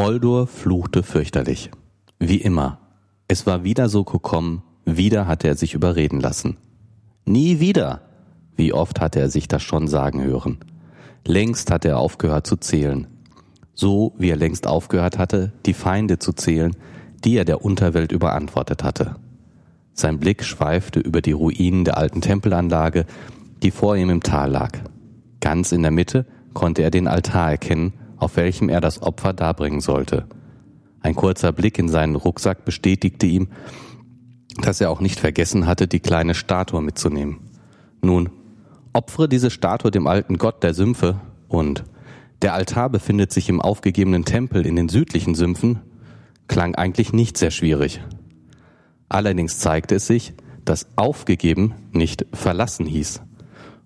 Moldur fluchte fürchterlich. Wie immer. Es war wieder so gekommen, wieder hatte er sich überreden lassen. Nie wieder! Wie oft hatte er sich das schon sagen hören. Längst hatte er aufgehört zu zählen. So wie er längst aufgehört hatte, die Feinde zu zählen, die er der Unterwelt überantwortet hatte. Sein Blick schweifte über die Ruinen der alten Tempelanlage, die vor ihm im Tal lag. Ganz in der Mitte konnte er den Altar erkennen, auf welchem er das Opfer darbringen sollte. Ein kurzer Blick in seinen Rucksack bestätigte ihm, dass er auch nicht vergessen hatte, die kleine Statue mitzunehmen. Nun, opfere diese Statue dem alten Gott der Sümpfe und der Altar befindet sich im aufgegebenen Tempel in den südlichen Sümpfen, klang eigentlich nicht sehr schwierig. Allerdings zeigte es sich, dass aufgegeben nicht verlassen hieß.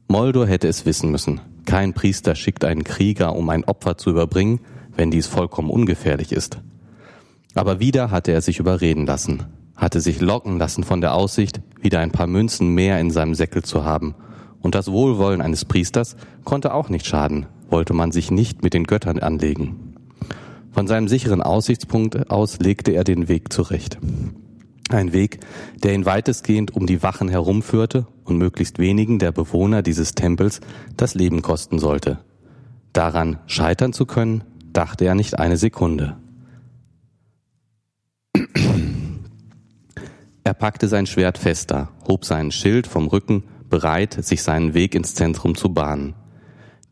Moldor hätte es wissen müssen. Kein Priester schickt einen Krieger, um ein Opfer zu überbringen, wenn dies vollkommen ungefährlich ist. Aber wieder hatte er sich überreden lassen, hatte sich locken lassen von der Aussicht, wieder ein paar Münzen mehr in seinem Säckel zu haben. Und das Wohlwollen eines Priesters konnte auch nicht schaden, wollte man sich nicht mit den Göttern anlegen. Von seinem sicheren Aussichtspunkt aus legte er den Weg zurecht. Ein Weg, der ihn weitestgehend um die Wachen herumführte und möglichst wenigen der Bewohner dieses Tempels das Leben kosten sollte. Daran scheitern zu können, dachte er nicht eine Sekunde. Er packte sein Schwert fester, hob seinen Schild vom Rücken, bereit, sich seinen Weg ins Zentrum zu bahnen.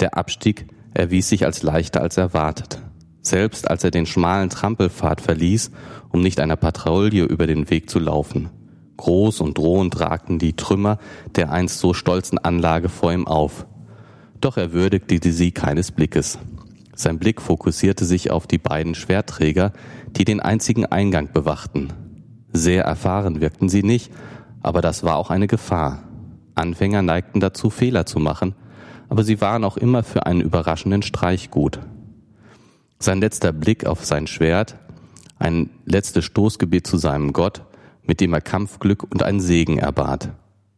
Der Abstieg erwies sich als leichter als erwartet. Selbst als er den schmalen Trampelpfad verließ um nicht einer Patrouille über den Weg zu laufen. Groß und drohend ragten die Trümmer der einst so stolzen Anlage vor ihm auf. Doch er würdigte sie keines Blickes. Sein Blick fokussierte sich auf die beiden Schwertträger, die den einzigen Eingang bewachten. Sehr erfahren wirkten sie nicht, aber das war auch eine Gefahr. Anfänger neigten dazu, Fehler zu machen, aber sie waren auch immer für einen überraschenden Streich gut. Sein letzter Blick auf sein Schwert ein letztes Stoßgebet zu seinem Gott, mit dem er Kampfglück und einen Segen erbat.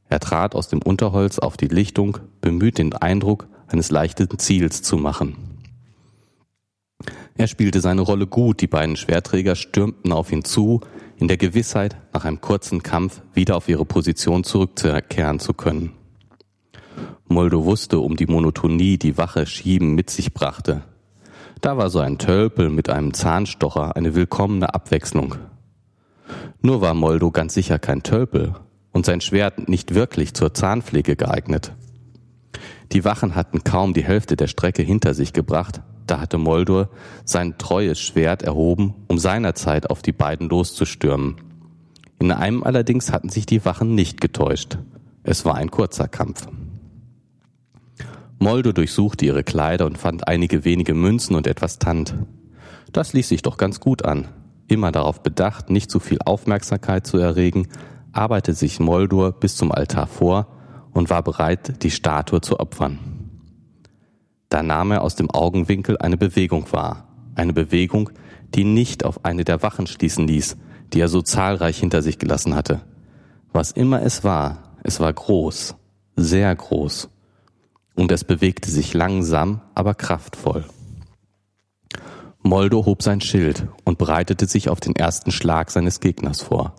Er trat aus dem Unterholz auf die Lichtung, bemüht den Eindruck eines leichten Ziels zu machen. Er spielte seine Rolle gut, die beiden Schwerträger stürmten auf ihn zu, in der Gewissheit, nach einem kurzen Kampf wieder auf ihre Position zurückzukehren zu können. Moldo wusste um die Monotonie, die Wache Schieben mit sich brachte. Da war so ein Tölpel mit einem Zahnstocher eine willkommene Abwechslung. Nur war Moldo ganz sicher kein Tölpel und sein Schwert nicht wirklich zur Zahnpflege geeignet. Die Wachen hatten kaum die Hälfte der Strecke hinter sich gebracht, da hatte Moldor sein treues Schwert erhoben, um seinerzeit auf die beiden loszustürmen. In einem allerdings hatten sich die Wachen nicht getäuscht. Es war ein kurzer Kampf. Moldo durchsuchte ihre Kleider und fand einige wenige Münzen und etwas Tand. Das ließ sich doch ganz gut an. Immer darauf bedacht, nicht zu viel Aufmerksamkeit zu erregen, arbeitete sich Moldur bis zum Altar vor und war bereit, die Statue zu opfern. Da nahm er aus dem Augenwinkel eine Bewegung wahr. Eine Bewegung, die nicht auf eine der Wachen schließen ließ, die er so zahlreich hinter sich gelassen hatte. Was immer es war, es war groß, sehr groß und es bewegte sich langsam, aber kraftvoll. Moldo hob sein Schild und bereitete sich auf den ersten Schlag seines Gegners vor.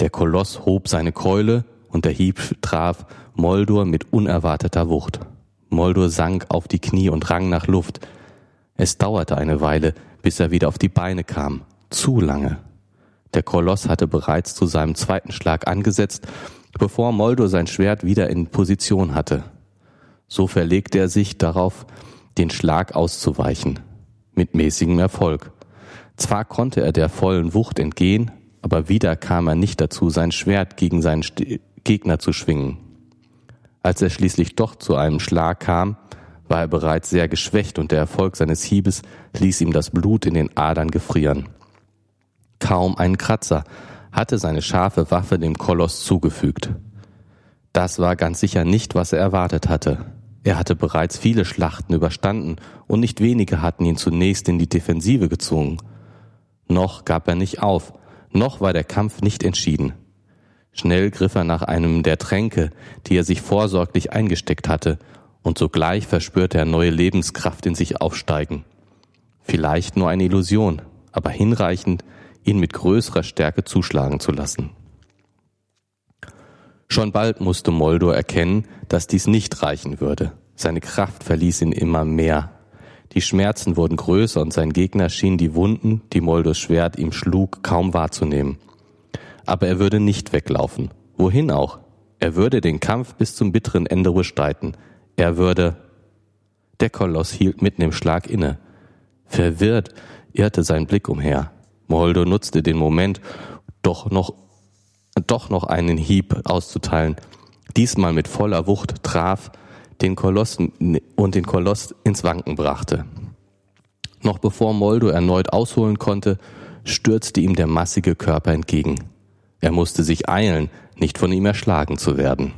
Der Koloss hob seine Keule und der Hieb traf Moldor mit unerwarteter Wucht. Moldor sank auf die Knie und rang nach Luft. Es dauerte eine Weile, bis er wieder auf die Beine kam. Zu lange. Der Koloss hatte bereits zu seinem zweiten Schlag angesetzt, bevor Moldor sein Schwert wieder in Position hatte. So verlegte er sich darauf, den Schlag auszuweichen, mit mäßigem Erfolg. Zwar konnte er der vollen Wucht entgehen, aber wieder kam er nicht dazu, sein Schwert gegen seinen Gegner zu schwingen. Als er schließlich doch zu einem Schlag kam, war er bereits sehr geschwächt und der Erfolg seines Hiebes ließ ihm das Blut in den Adern gefrieren. Kaum ein Kratzer hatte seine scharfe Waffe dem Koloss zugefügt. Das war ganz sicher nicht, was er erwartet hatte. Er hatte bereits viele Schlachten überstanden und nicht wenige hatten ihn zunächst in die Defensive gezwungen. Noch gab er nicht auf, noch war der Kampf nicht entschieden. Schnell griff er nach einem der Tränke, die er sich vorsorglich eingesteckt hatte, und sogleich verspürte er neue Lebenskraft in sich aufsteigen. Vielleicht nur eine Illusion, aber hinreichend, ihn mit größerer Stärke zuschlagen zu lassen. Schon bald musste Moldor erkennen, dass dies nicht reichen würde. Seine Kraft verließ ihn immer mehr. Die Schmerzen wurden größer und sein Gegner schien die Wunden, die Moldors Schwert ihm schlug, kaum wahrzunehmen. Aber er würde nicht weglaufen. Wohin auch? Er würde den Kampf bis zum bitteren Ende bestreiten. Er würde. Der Koloss hielt mitten im Schlag inne. Verwirrt irrte sein Blick umher. Moldo nutzte den Moment, doch noch, doch noch einen Hieb auszuteilen. Diesmal mit voller Wucht traf den Koloss und den Koloss ins Wanken brachte. Noch bevor Moldo erneut ausholen konnte, stürzte ihm der massige Körper entgegen. Er musste sich eilen, nicht von ihm erschlagen zu werden.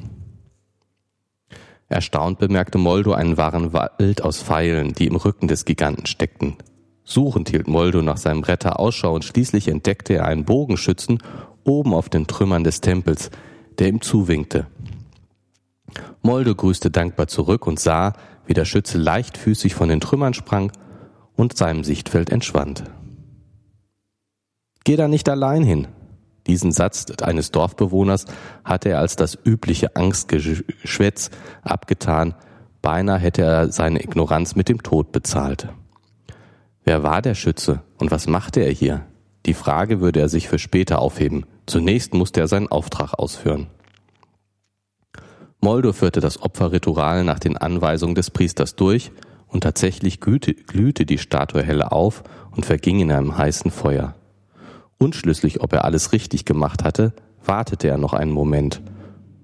Erstaunt bemerkte Moldo einen wahren Wald aus Pfeilen, die im Rücken des Giganten steckten. Suchend hielt Moldo nach seinem Retter Ausschau und schließlich entdeckte er einen Bogenschützen oben auf den Trümmern des Tempels, der ihm zuwinkte. Moldo grüßte dankbar zurück und sah, wie der Schütze leichtfüßig von den Trümmern sprang und seinem Sichtfeld entschwand. Geh da nicht allein hin. Diesen Satz eines Dorfbewohners hatte er als das übliche Angstgeschwätz abgetan, beinahe hätte er seine Ignoranz mit dem Tod bezahlt. Wer war der Schütze und was machte er hier? Die Frage würde er sich für später aufheben. Zunächst musste er seinen Auftrag ausführen. Moldo führte das Opferritual nach den Anweisungen des Priesters durch und tatsächlich glühte die Statue helle auf und verging in einem heißen Feuer. Unschlüssig, ob er alles richtig gemacht hatte, wartete er noch einen Moment.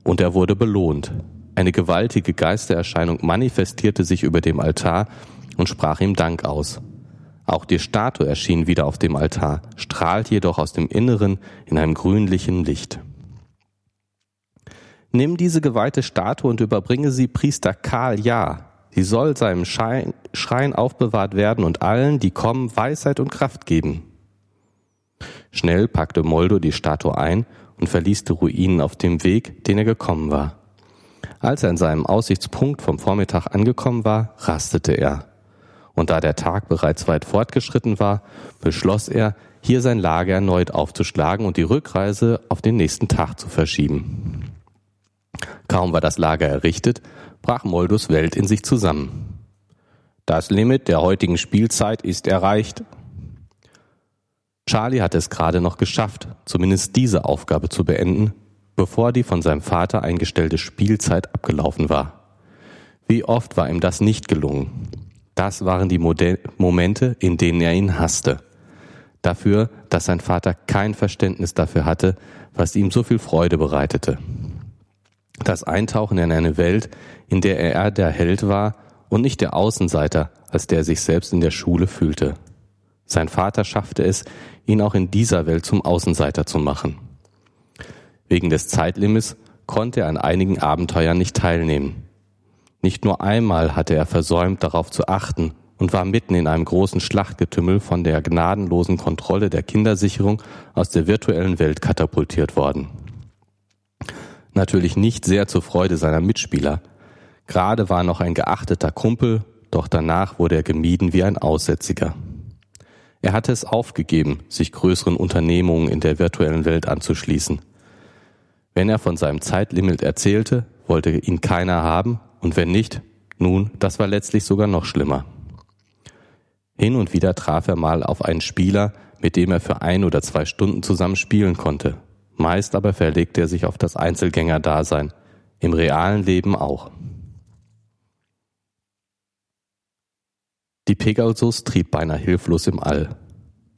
Und er wurde belohnt. Eine gewaltige Geistererscheinung manifestierte sich über dem Altar und sprach ihm Dank aus. Auch die Statue erschien wieder auf dem Altar, strahlt jedoch aus dem Inneren in einem grünlichen Licht. Nimm diese geweihte Statue und überbringe sie Priester Karl Ja. Sie soll seinem Schein, Schrein aufbewahrt werden und allen, die kommen, Weisheit und Kraft geben. Schnell packte Moldo die Statue ein und verließ die Ruinen auf dem Weg, den er gekommen war. Als er an seinem Aussichtspunkt vom Vormittag angekommen war, rastete er und da der Tag bereits weit fortgeschritten war, beschloss er, hier sein Lager erneut aufzuschlagen und die Rückreise auf den nächsten Tag zu verschieben. Kaum war das Lager errichtet, brach Moldus Welt in sich zusammen. Das Limit der heutigen Spielzeit ist erreicht. Charlie hatte es gerade noch geschafft, zumindest diese Aufgabe zu beenden, bevor die von seinem Vater eingestellte Spielzeit abgelaufen war. Wie oft war ihm das nicht gelungen? Das waren die Modell Momente, in denen er ihn hasste. Dafür, dass sein Vater kein Verständnis dafür hatte, was ihm so viel Freude bereitete. Das Eintauchen in eine Welt, in der er der Held war und nicht der Außenseiter, als der er sich selbst in der Schule fühlte. Sein Vater schaffte es, ihn auch in dieser Welt zum Außenseiter zu machen. Wegen des Zeitlimits konnte er an einigen Abenteuern nicht teilnehmen. Nicht nur einmal hatte er versäumt, darauf zu achten und war mitten in einem großen Schlachtgetümmel von der gnadenlosen Kontrolle der Kindersicherung aus der virtuellen Welt katapultiert worden. Natürlich nicht sehr zur Freude seiner Mitspieler. Gerade war noch ein geachteter Kumpel, doch danach wurde er gemieden wie ein Aussätziger. Er hatte es aufgegeben, sich größeren Unternehmungen in der virtuellen Welt anzuschließen. Wenn er von seinem Zeitlimit erzählte, wollte ihn keiner haben und wenn nicht, nun, das war letztlich sogar noch schlimmer. Hin und wieder traf er mal auf einen Spieler, mit dem er für ein oder zwei Stunden zusammen spielen konnte. Meist aber verlegte er sich auf das Einzelgänger-Dasein, im realen Leben auch. Die Pegasus trieb beinahe hilflos im All.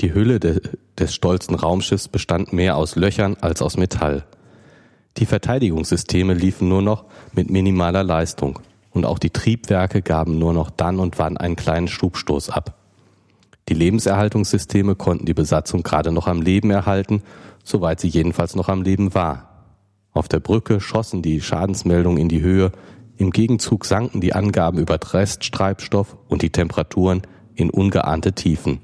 Die Hülle de des stolzen Raumschiffs bestand mehr aus Löchern als aus Metall. Die Verteidigungssysteme liefen nur noch mit minimaler Leistung und auch die Triebwerke gaben nur noch dann und wann einen kleinen Schubstoß ab. Die Lebenserhaltungssysteme konnten die Besatzung gerade noch am Leben erhalten, soweit sie jedenfalls noch am Leben war. Auf der Brücke schossen die Schadensmeldungen in die Höhe, im Gegenzug sanken die Angaben über Resttreibstoff und die Temperaturen in ungeahnte Tiefen.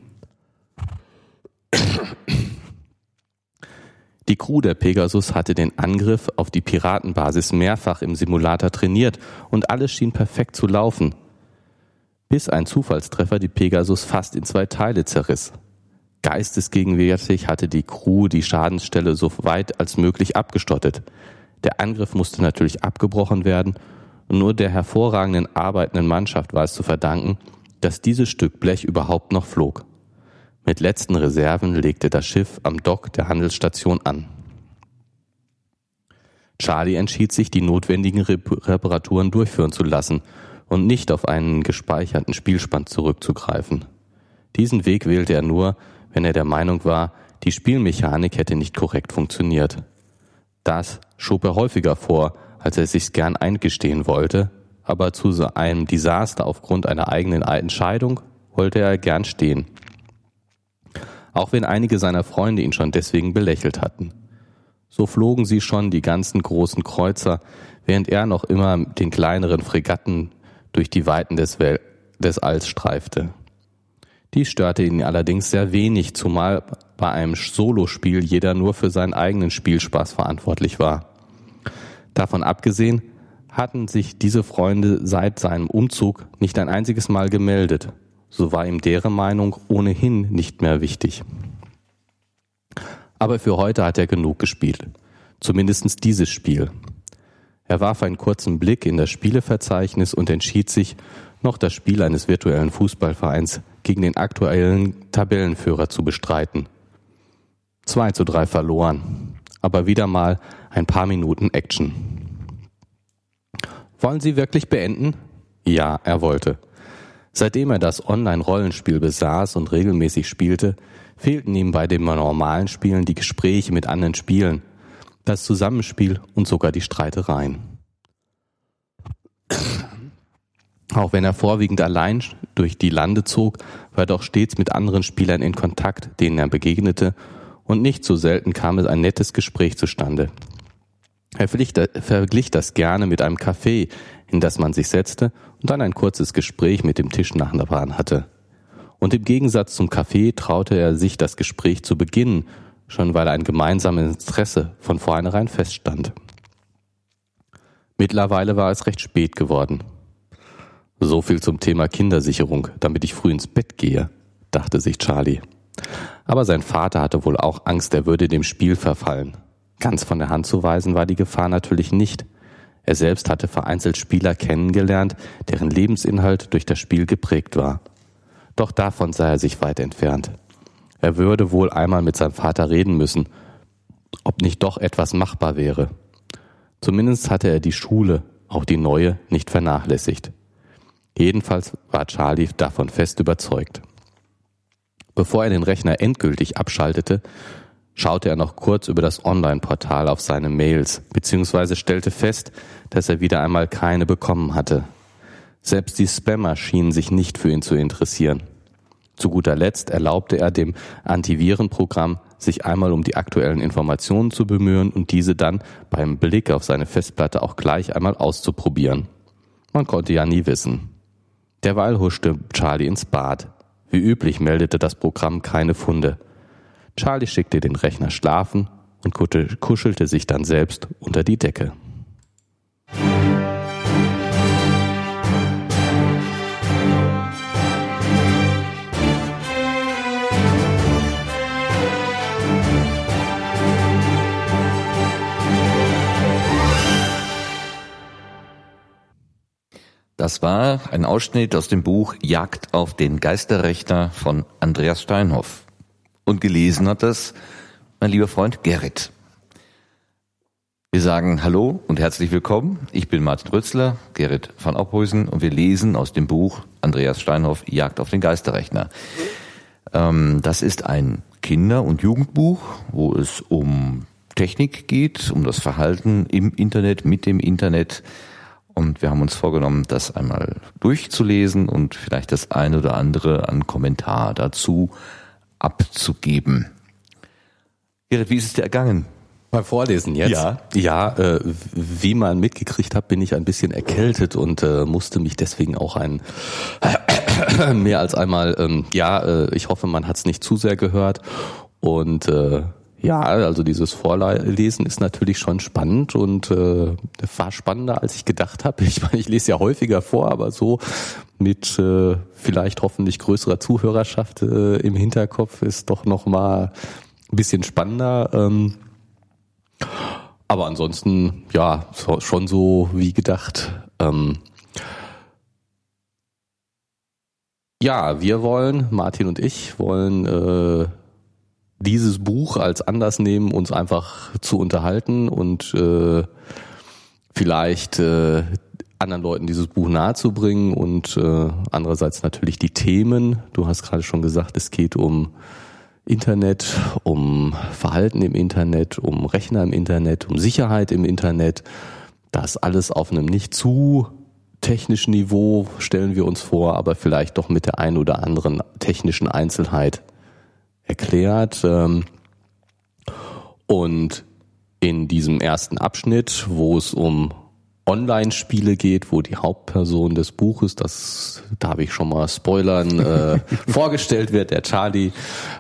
Die Crew der Pegasus hatte den Angriff auf die Piratenbasis mehrfach im Simulator trainiert und alles schien perfekt zu laufen. bis ein Zufallstreffer die Pegasus fast in zwei Teile zerriss. Geistesgegenwärtig hatte die Crew die Schadensstelle so weit als möglich abgestottet. Der Angriff musste natürlich abgebrochen werden und nur der hervorragenden arbeitenden Mannschaft war es zu verdanken, dass dieses Stück Blech überhaupt noch flog. Mit letzten Reserven legte das Schiff am Dock der Handelsstation an. Charlie entschied sich, die notwendigen Reparaturen durchführen zu lassen und nicht auf einen gespeicherten Spielspann zurückzugreifen. Diesen Weg wählte er nur, wenn er der Meinung war, die Spielmechanik hätte nicht korrekt funktioniert. Das schob er häufiger vor, als er sich's gern eingestehen wollte, aber zu einem Desaster aufgrund einer eigenen Entscheidung wollte er gern stehen. Auch wenn einige seiner Freunde ihn schon deswegen belächelt hatten. So flogen sie schon die ganzen großen Kreuzer, während er noch immer den kleineren Fregatten durch die Weiten des, Wel des Alls streifte. Dies störte ihn allerdings sehr wenig, zumal bei einem Solospiel jeder nur für seinen eigenen Spielspaß verantwortlich war. Davon abgesehen hatten sich diese Freunde seit seinem Umzug nicht ein einziges Mal gemeldet. So war ihm deren Meinung ohnehin nicht mehr wichtig. Aber für heute hat er genug gespielt. Zumindestens dieses Spiel. Er warf einen kurzen Blick in das Spieleverzeichnis und entschied sich, noch das Spiel eines virtuellen Fußballvereins gegen den aktuellen Tabellenführer zu bestreiten. 2 zu 3 verloren, aber wieder mal ein paar Minuten Action. Wollen Sie wirklich beenden? Ja, er wollte. Seitdem er das Online-Rollenspiel besaß und regelmäßig spielte, fehlten ihm bei den normalen Spielen die Gespräche mit anderen Spielen, das Zusammenspiel und sogar die Streitereien. Auch wenn er vorwiegend allein durch die Lande zog, war er doch stets mit anderen Spielern in Kontakt, denen er begegnete, und nicht so selten kam es ein nettes Gespräch zustande. Er verglich das gerne mit einem Café, in das man sich setzte und dann ein kurzes Gespräch mit dem Tischnachbarn hatte. Und im Gegensatz zum Café traute er sich das Gespräch zu beginnen, schon weil ein gemeinsames Interesse von vornherein feststand. Mittlerweile war es recht spät geworden. So viel zum Thema Kindersicherung, damit ich früh ins Bett gehe, dachte sich Charlie. Aber sein Vater hatte wohl auch Angst, er würde dem Spiel verfallen. Ganz von der Hand zu weisen war die Gefahr natürlich nicht. Er selbst hatte vereinzelt Spieler kennengelernt, deren Lebensinhalt durch das Spiel geprägt war. Doch davon sei er sich weit entfernt. Er würde wohl einmal mit seinem Vater reden müssen, ob nicht doch etwas machbar wäre. Zumindest hatte er die Schule, auch die neue, nicht vernachlässigt. Jedenfalls war Charlie davon fest überzeugt. Bevor er den Rechner endgültig abschaltete, schaute er noch kurz über das Online-Portal auf seine Mails, beziehungsweise stellte fest, dass er wieder einmal keine bekommen hatte. Selbst die Spammer schienen sich nicht für ihn zu interessieren. Zu guter Letzt erlaubte er dem Antivirenprogramm, sich einmal um die aktuellen Informationen zu bemühen und diese dann beim Blick auf seine Festplatte auch gleich einmal auszuprobieren. Man konnte ja nie wissen. Derweil huschte Charlie ins Bad. Wie üblich meldete das Programm keine Funde. Charlie schickte den Rechner schlafen und kuschelte sich dann selbst unter die Decke. Das war ein Ausschnitt aus dem Buch Jagd auf den Geisterrechner von Andreas Steinhoff. Und gelesen hat das mein lieber Freund Gerrit. Wir sagen Hallo und herzlich willkommen. Ich bin Martin Rützler, Gerrit van Ophuysen und wir lesen aus dem Buch Andreas Steinhoff Jagd auf den Geisterrechner. Ähm, das ist ein Kinder- und Jugendbuch, wo es um Technik geht, um das Verhalten im Internet, mit dem Internet, und wir haben uns vorgenommen, das einmal durchzulesen und vielleicht das eine oder andere an Kommentar dazu abzugeben. Gerrit, wie ist es dir ergangen? Beim Vorlesen jetzt? Ja. Ja, äh, wie man mitgekriegt hat, bin ich ein bisschen erkältet und äh, musste mich deswegen auch ein mehr als einmal, ähm, ja, äh, ich hoffe, man hat es nicht zu sehr gehört und äh, Ja, also dieses Vorlesen ist natürlich schon spannend und äh, war spannender, als ich gedacht habe. Ich meine, ich lese ja häufiger vor, aber so mit äh, vielleicht hoffentlich größerer Zuhörerschaft äh, im Hinterkopf ist doch noch mal ein bisschen spannender. Ähm, aber ansonsten, ja, so, schon so wie gedacht. Ähm, ja, wir wollen, Martin und ich, wollen äh, dieses Buch als Anlass nehmen, uns einfach zu unterhalten und äh, vielleicht äh, anderen Leuten dieses Buch nahezubringen und äh, andererseits natürlich die Themen. Du hast gerade schon gesagt, es geht um Internet, um Verhalten im Internet, um Rechner im Internet, um Sicherheit im Internet. Das alles auf einem nicht zu technischen Niveau stellen wir uns vor, aber vielleicht doch mit der ein oder anderen technischen Einzelheit erklärt. Ähm, und in diesem ersten Abschnitt, wo es um Online-Spiele geht, wo die Hauptperson des Buches, das darf ich schon mal spoilern, äh, vorgestellt wird, der Charlie,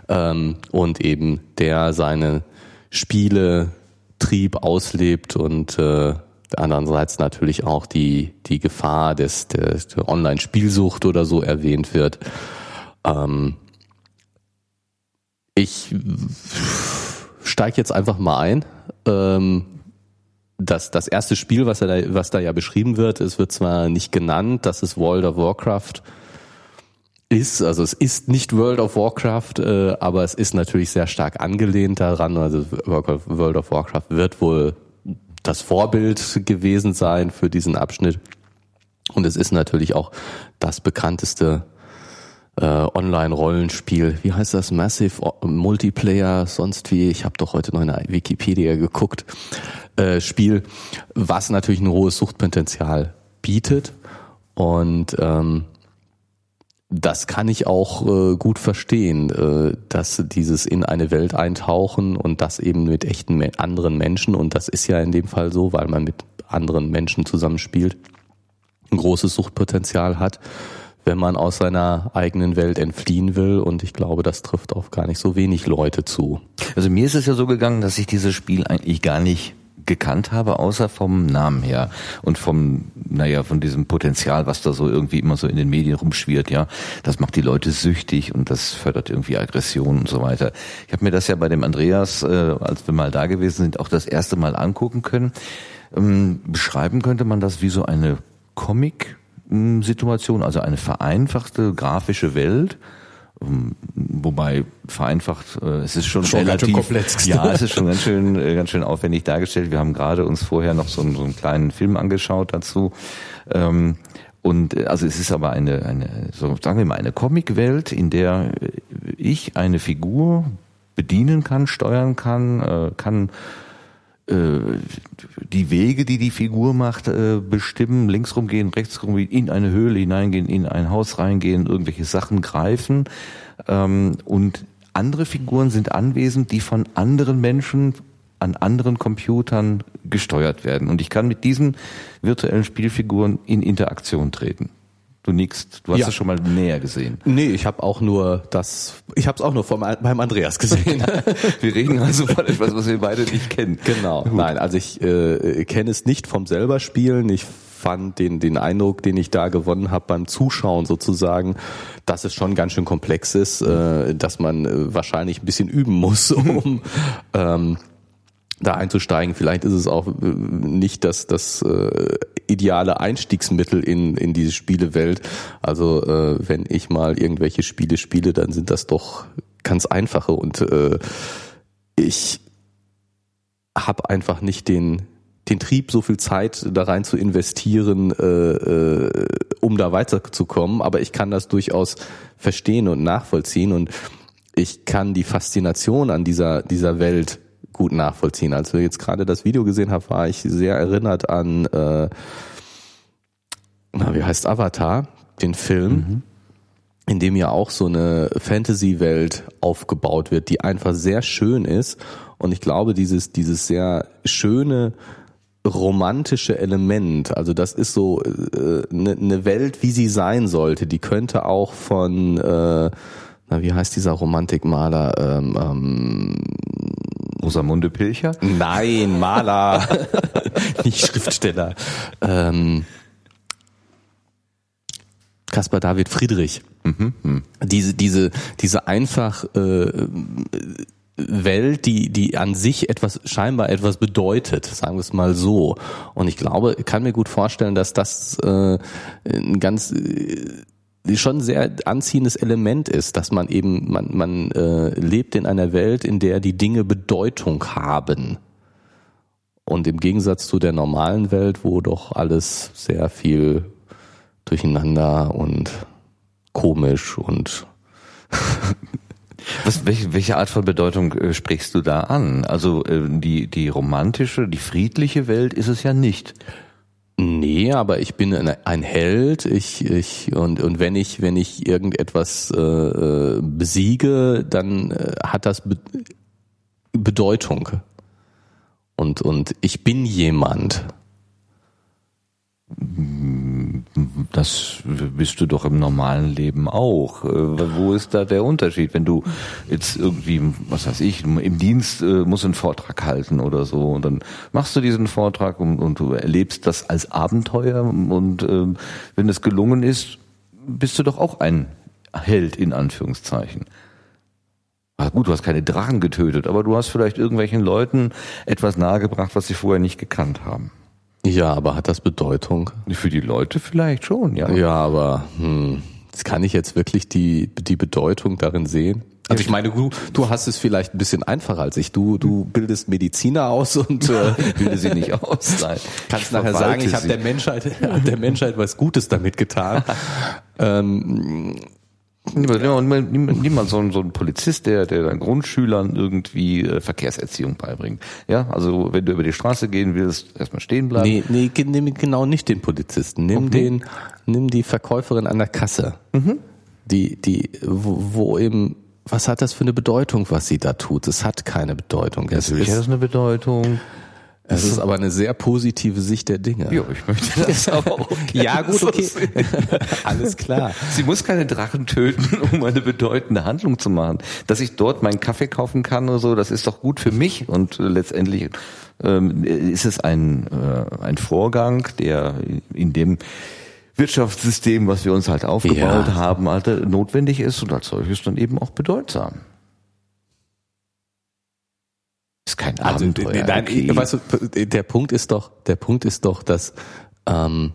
ähm, und eben der seine Spieletrieb auslebt und äh, andererseits natürlich auch die, die Gefahr des, des der Online-Spielsucht oder so erwähnt wird. Ähm, ich steige jetzt einfach mal ein. Ähm, das, das erste Spiel, was, er da, was da ja beschrieben wird, es wird zwar nicht genannt, dass es World of Warcraft ist, also es ist nicht World of Warcraft, äh, aber es ist natürlich sehr stark angelehnt daran. Also World of Warcraft wird wohl das Vorbild gewesen sein für diesen Abschnitt. Und es ist natürlich auch das bekannteste äh, Online-Rollenspiel. Wie heißt das? Massive Multiplayer, sonst wie. Ich habe doch heute noch in der Wikipedia geguckt. Äh, Spiel, was natürlich ein hohes Suchtpotenzial bietet. Und ähm, das kann ich auch äh, gut verstehen, äh, dass dieses in eine Welt eintauchen und das eben mit echten anderen Menschen und das ist ja in dem Fall so, weil man mit anderen Menschen zusammenspielt, ein großes Suchtpotenzial hat wenn man aus seiner eigenen Welt entfliehen will. Und ich glaube, das trifft auf gar nicht so wenig Leute zu. Also mir ist es ja so gegangen, dass ich dieses Spiel eigentlich gar nicht gekannt habe, außer vom Namen her und vom, naja, von diesem Potenzial, was da so irgendwie immer so in den Medien rumschwirrt, ja. Das macht die Leute süchtig und das fördert irgendwie Aggression und so weiter. Ich habe mir das ja bei dem Andreas, äh, als wir mal da gewesen sind, auch das erste Mal angucken können. Ähm, beschreiben könnte man das wie so eine Comic- Situation, also eine vereinfachte grafische Welt, ähm, wobei vereinfacht, äh, es ist schon, schon relativ, komplex. Ja, es ist schon ganz schön, äh, ganz schön aufwendig dargestellt. Wir haben gerade uns vorher noch so einen, so einen kleinen Film angeschaut dazu. Ähm, und äh, also es ist aber eine, eine, so sagen wir mal, eine Comicwelt, in der ich eine Figur bedienen kann, steuern kann, kann die Wege, die die Figur macht, äh, bestimmen, links rumgehen, rechts rumgehen, in eine Höhle hineingehen, in ein Haus reingehen, irgendwelche Sachen greifen. Ähm, und andere Figuren sind anwesend, die von anderen Menschen an anderen Computern gesteuert werden. Und ich kann mit diesen virtuellen Spielfiguren in Interaktion treten. Du nickst, du hast ja. es schon mal näher gesehen. Nee, ich habe auch nur das, ich habe es auch nur vom, beim Andreas gesehen. wir reden also von etwas, was wir beide nicht kennen. Genau, Gut. nein, also ich äh, kenne es nicht vom selber Spielen. Ich fand den, den Eindruck, den ich da gewonnen habe beim Zuschauen sozusagen, dass es schon ganz schön komplex ist, äh, dass man äh, wahrscheinlich ein bisschen üben muss, um ähm, da einzusteigen. Vielleicht ist es auch äh, nicht das, das äh, ideale Einstiegsmittel in, in diese Spielewelt. Also äh, wenn ich mal irgendwelche Spiele spiele, dann sind das doch ganz einfache und äh, ich habe einfach nicht den den Trieb, so viel Zeit da rein zu investieren, äh, äh, um da weiterzukommen. Aber ich kann das durchaus verstehen und nachvollziehen und ich kann die Faszination an dieser dieser Welt gut nachvollziehen. Als wir jetzt gerade das Video gesehen haben, war ich sehr erinnert an, äh, na, wie heißt Avatar, den Film. Mhm in dem ja auch so eine Fantasy-Welt aufgebaut wird, die einfach sehr schön ist. Und ich glaube, dieses, dieses sehr schöne, romantische Element, also das ist so eine äh, ne, ne Welt, wie sie sein sollte, die könnte auch von, äh, na, wie heißt dieser Romantikmaler, ähm, ähm, Rosamunde Pilcher? Nein, Maler, nicht Schriftsteller. Ähm, Caspar David Friedrich. Mhm, diese, diese, diese einfach äh, Welt, die, die an sich etwas, scheinbar etwas bedeutet, sagen wir es mal so. Und ich glaube, kann mir gut vorstellen, dass das äh, ein ganz äh, schon sehr anziehendes Element ist, dass man eben, man, man äh, lebt in einer Welt, in der die Dinge Bedeutung haben. Und im Gegensatz zu der normalen Welt, wo doch alles sehr viel durcheinander und komisch und Was, welche, welche Art von Bedeutung äh, sprichst du da an? Also äh, die, die romantische, die friedliche Welt ist es ja nicht. Nee, aber ich bin ein Held. Ich, ich und und wenn ich wenn ich irgendetwas äh, äh besiege, dann äh, hat das Be Bedeutung. Und und ich bin jemand. Das bist du doch im normalen Leben auch. Äh, wo ist da der Unterschied, wenn du jetzt irgendwie, was weiß ich, im Dienst äh, musst einen Vortrag halten oder so und dann machst du diesen Vortrag und, und du erlebst das als Abenteuer und äh, wenn es gelungen ist, bist du doch auch ein Held in Anführungszeichen. Ach gut, du hast keine Drachen getötet, aber du hast vielleicht irgendwelchen Leuten etwas nahegebracht, was sie vorher nicht gekannt haben. Ja, aber hat das Bedeutung? Für die Leute vielleicht schon, ja. Ja, aber hm, kann ich jetzt wirklich die, die Bedeutung darin sehen? Also ich meine, du, du hast es vielleicht ein bisschen einfacher als ich. Du, du bildest Mediziner aus und äh, bilde sie nicht aus. Nein. Kannst nachher sagen, ich habe der Menschheit, der Menschheit was Gutes damit getan. ähm, Nimm mal so einen, so einen Polizist, der, der dann Grundschülern irgendwie äh, Verkehrserziehung beibringt. Ja, also wenn du über die Straße gehen willst, erstmal stehen bleiben. Nee, nee, nimm genau nicht den Polizisten. Nimm okay. den, nimm die Verkäuferin an der Kasse. Mhm. Die, die, wo, wo eben was hat das für eine Bedeutung, was sie da tut? Es hat keine Bedeutung. Natürlich hat es eine Bedeutung. Es ist aber eine sehr positive Sicht der Dinge. Ja, ich möchte das aber auch Ja, gut, okay. Alles klar. Sie muss keine Drachen töten, um eine bedeutende Handlung zu machen. Dass ich dort meinen Kaffee kaufen kann oder so, das ist doch gut für mich und äh, letztendlich ähm, ist es ein, äh, ein Vorgang, der in dem Wirtschaftssystem, was wir uns halt aufgebaut ja. haben, halt notwendig ist und als solches dann eben auch bedeutsam. Ist kein also, Abenteuer. Nein, okay. weißt du, der Punkt ist doch, der Punkt ist doch, dass ähm,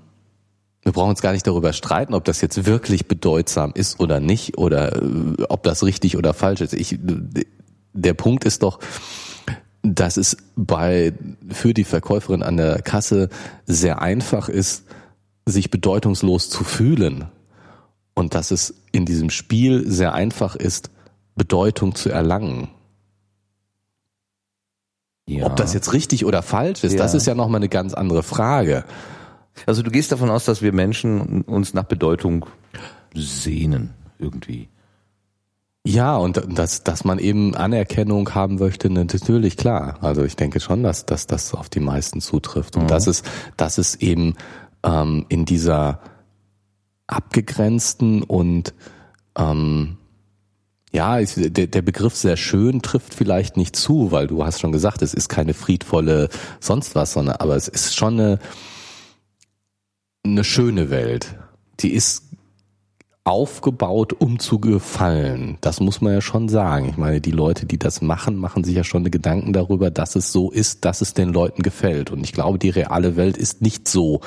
wir brauchen uns gar nicht darüber streiten, ob das jetzt wirklich bedeutsam ist oder nicht oder äh, ob das richtig oder falsch ist. Ich, der Punkt ist doch, dass es bei für die Verkäuferin an der Kasse sehr einfach ist, sich bedeutungslos zu fühlen und dass es in diesem Spiel sehr einfach ist, Bedeutung zu erlangen. Ja. Ob das jetzt richtig oder falsch ist, ja. das ist ja nochmal eine ganz andere Frage. Also du gehst davon aus, dass wir Menschen uns nach Bedeutung sehnen, irgendwie. Ja, und dass, dass man eben Anerkennung haben möchte, natürlich klar. Also ich denke schon, dass, dass das auf die meisten zutrifft. Und mhm. das ist, das ist eben ähm, in dieser abgegrenzten und ähm, ja, der, der Begriff sehr schön trifft vielleicht nicht zu, weil du hast schon gesagt, es ist keine friedvolle sonst was, sondern aber es ist schon eine, eine schöne Welt. Die ist aufgebaut, um zu gefallen. Das muss man ja schon sagen. Ich meine, die Leute, die das machen, machen sich ja schon Gedanken darüber, dass es so ist, dass es den Leuten gefällt. Und ich glaube, die reale Welt ist nicht so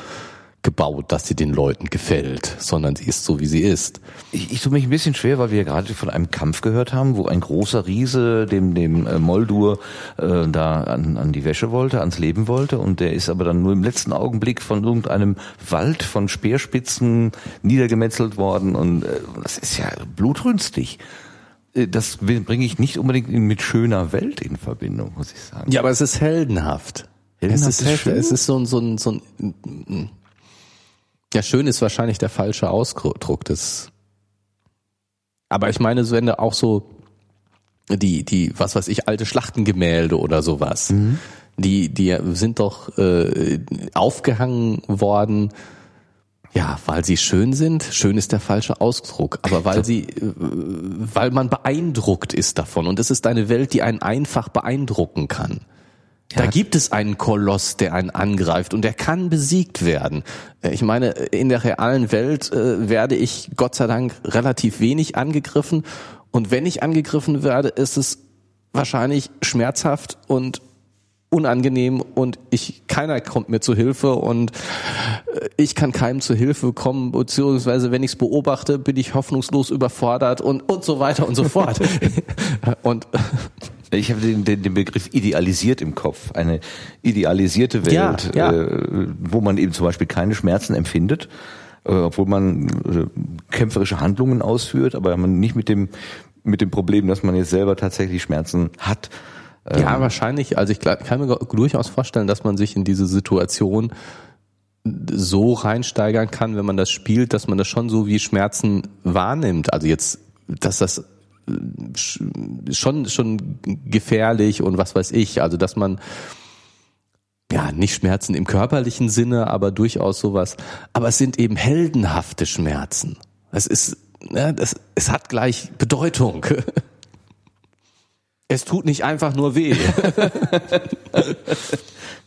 gebaut, dass sie den Leuten gefällt, sondern sie ist so, wie sie ist. Ich, ich tue mich ein bisschen schwer, weil wir gerade von einem Kampf gehört haben, wo ein großer Riese dem, dem äh, Moldur äh, da an, an die Wäsche wollte, ans Leben wollte und der ist aber dann nur im letzten Augenblick von irgendeinem Wald von Speerspitzen niedergemetzelt worden und äh, das ist ja blutrünstig äh, das bringe ich nicht unbedingt mit schöner Welt in Verbindung, muss ich sagen. Ja, aber es ist heldenhaft. heldenhaft es ist, ist es ist so ein, so ein, so ein ja, schön ist wahrscheinlich der falsche Ausdruck des. Aber ich meine, wenn du auch so die, die, was weiß ich, alte Schlachtengemälde oder sowas, mhm. die, die sind doch äh, aufgehangen worden Ja, weil sie schön sind. Schön ist der falsche Ausdruck, aber weil sie, äh, weil man beeindruckt ist davon. Und es ist eine Welt, die einen einfach beeindrucken kann. Da Ja. gibt es einen Koloss, der einen angreift und der kann besiegt werden. Äh, Ich meine, in der realen Welt äh, werde ich Gott sei Dank relativ wenig angegriffen. Und wenn ich angegriffen werde, ist es wahrscheinlich schmerzhaft und unangenehm und ich keiner kommt mir zu Hilfe und äh, ich kann keinem zu Hilfe kommen beziehungsweise wenn ich es beobachte bin ich hoffnungslos überfordert und und so weiter und so fort und Ich habe den, den, den Begriff idealisiert im Kopf. Eine idealisierte Welt, Ja, ja. Äh, wo man eben zum Beispiel keine Schmerzen empfindet, äh, obwohl man äh, kämpferische Handlungen ausführt, aber man nicht mit dem mit dem Problem, dass man jetzt selber tatsächlich Schmerzen hat. ja wahrscheinlich also ich kann mir durchaus vorstellen dass man sich in diese Situation so reinsteigern kann wenn man das spielt dass man das schon so wie Schmerzen wahrnimmt also jetzt dass das schon schon gefährlich und was weiß ich also dass man ja, nicht Schmerzen im körperlichen Sinne, aber durchaus sowas. Aber es sind eben heldenhafte Schmerzen. Es ist, ne, das, es hat gleich Bedeutung. Es tut nicht einfach nur weh.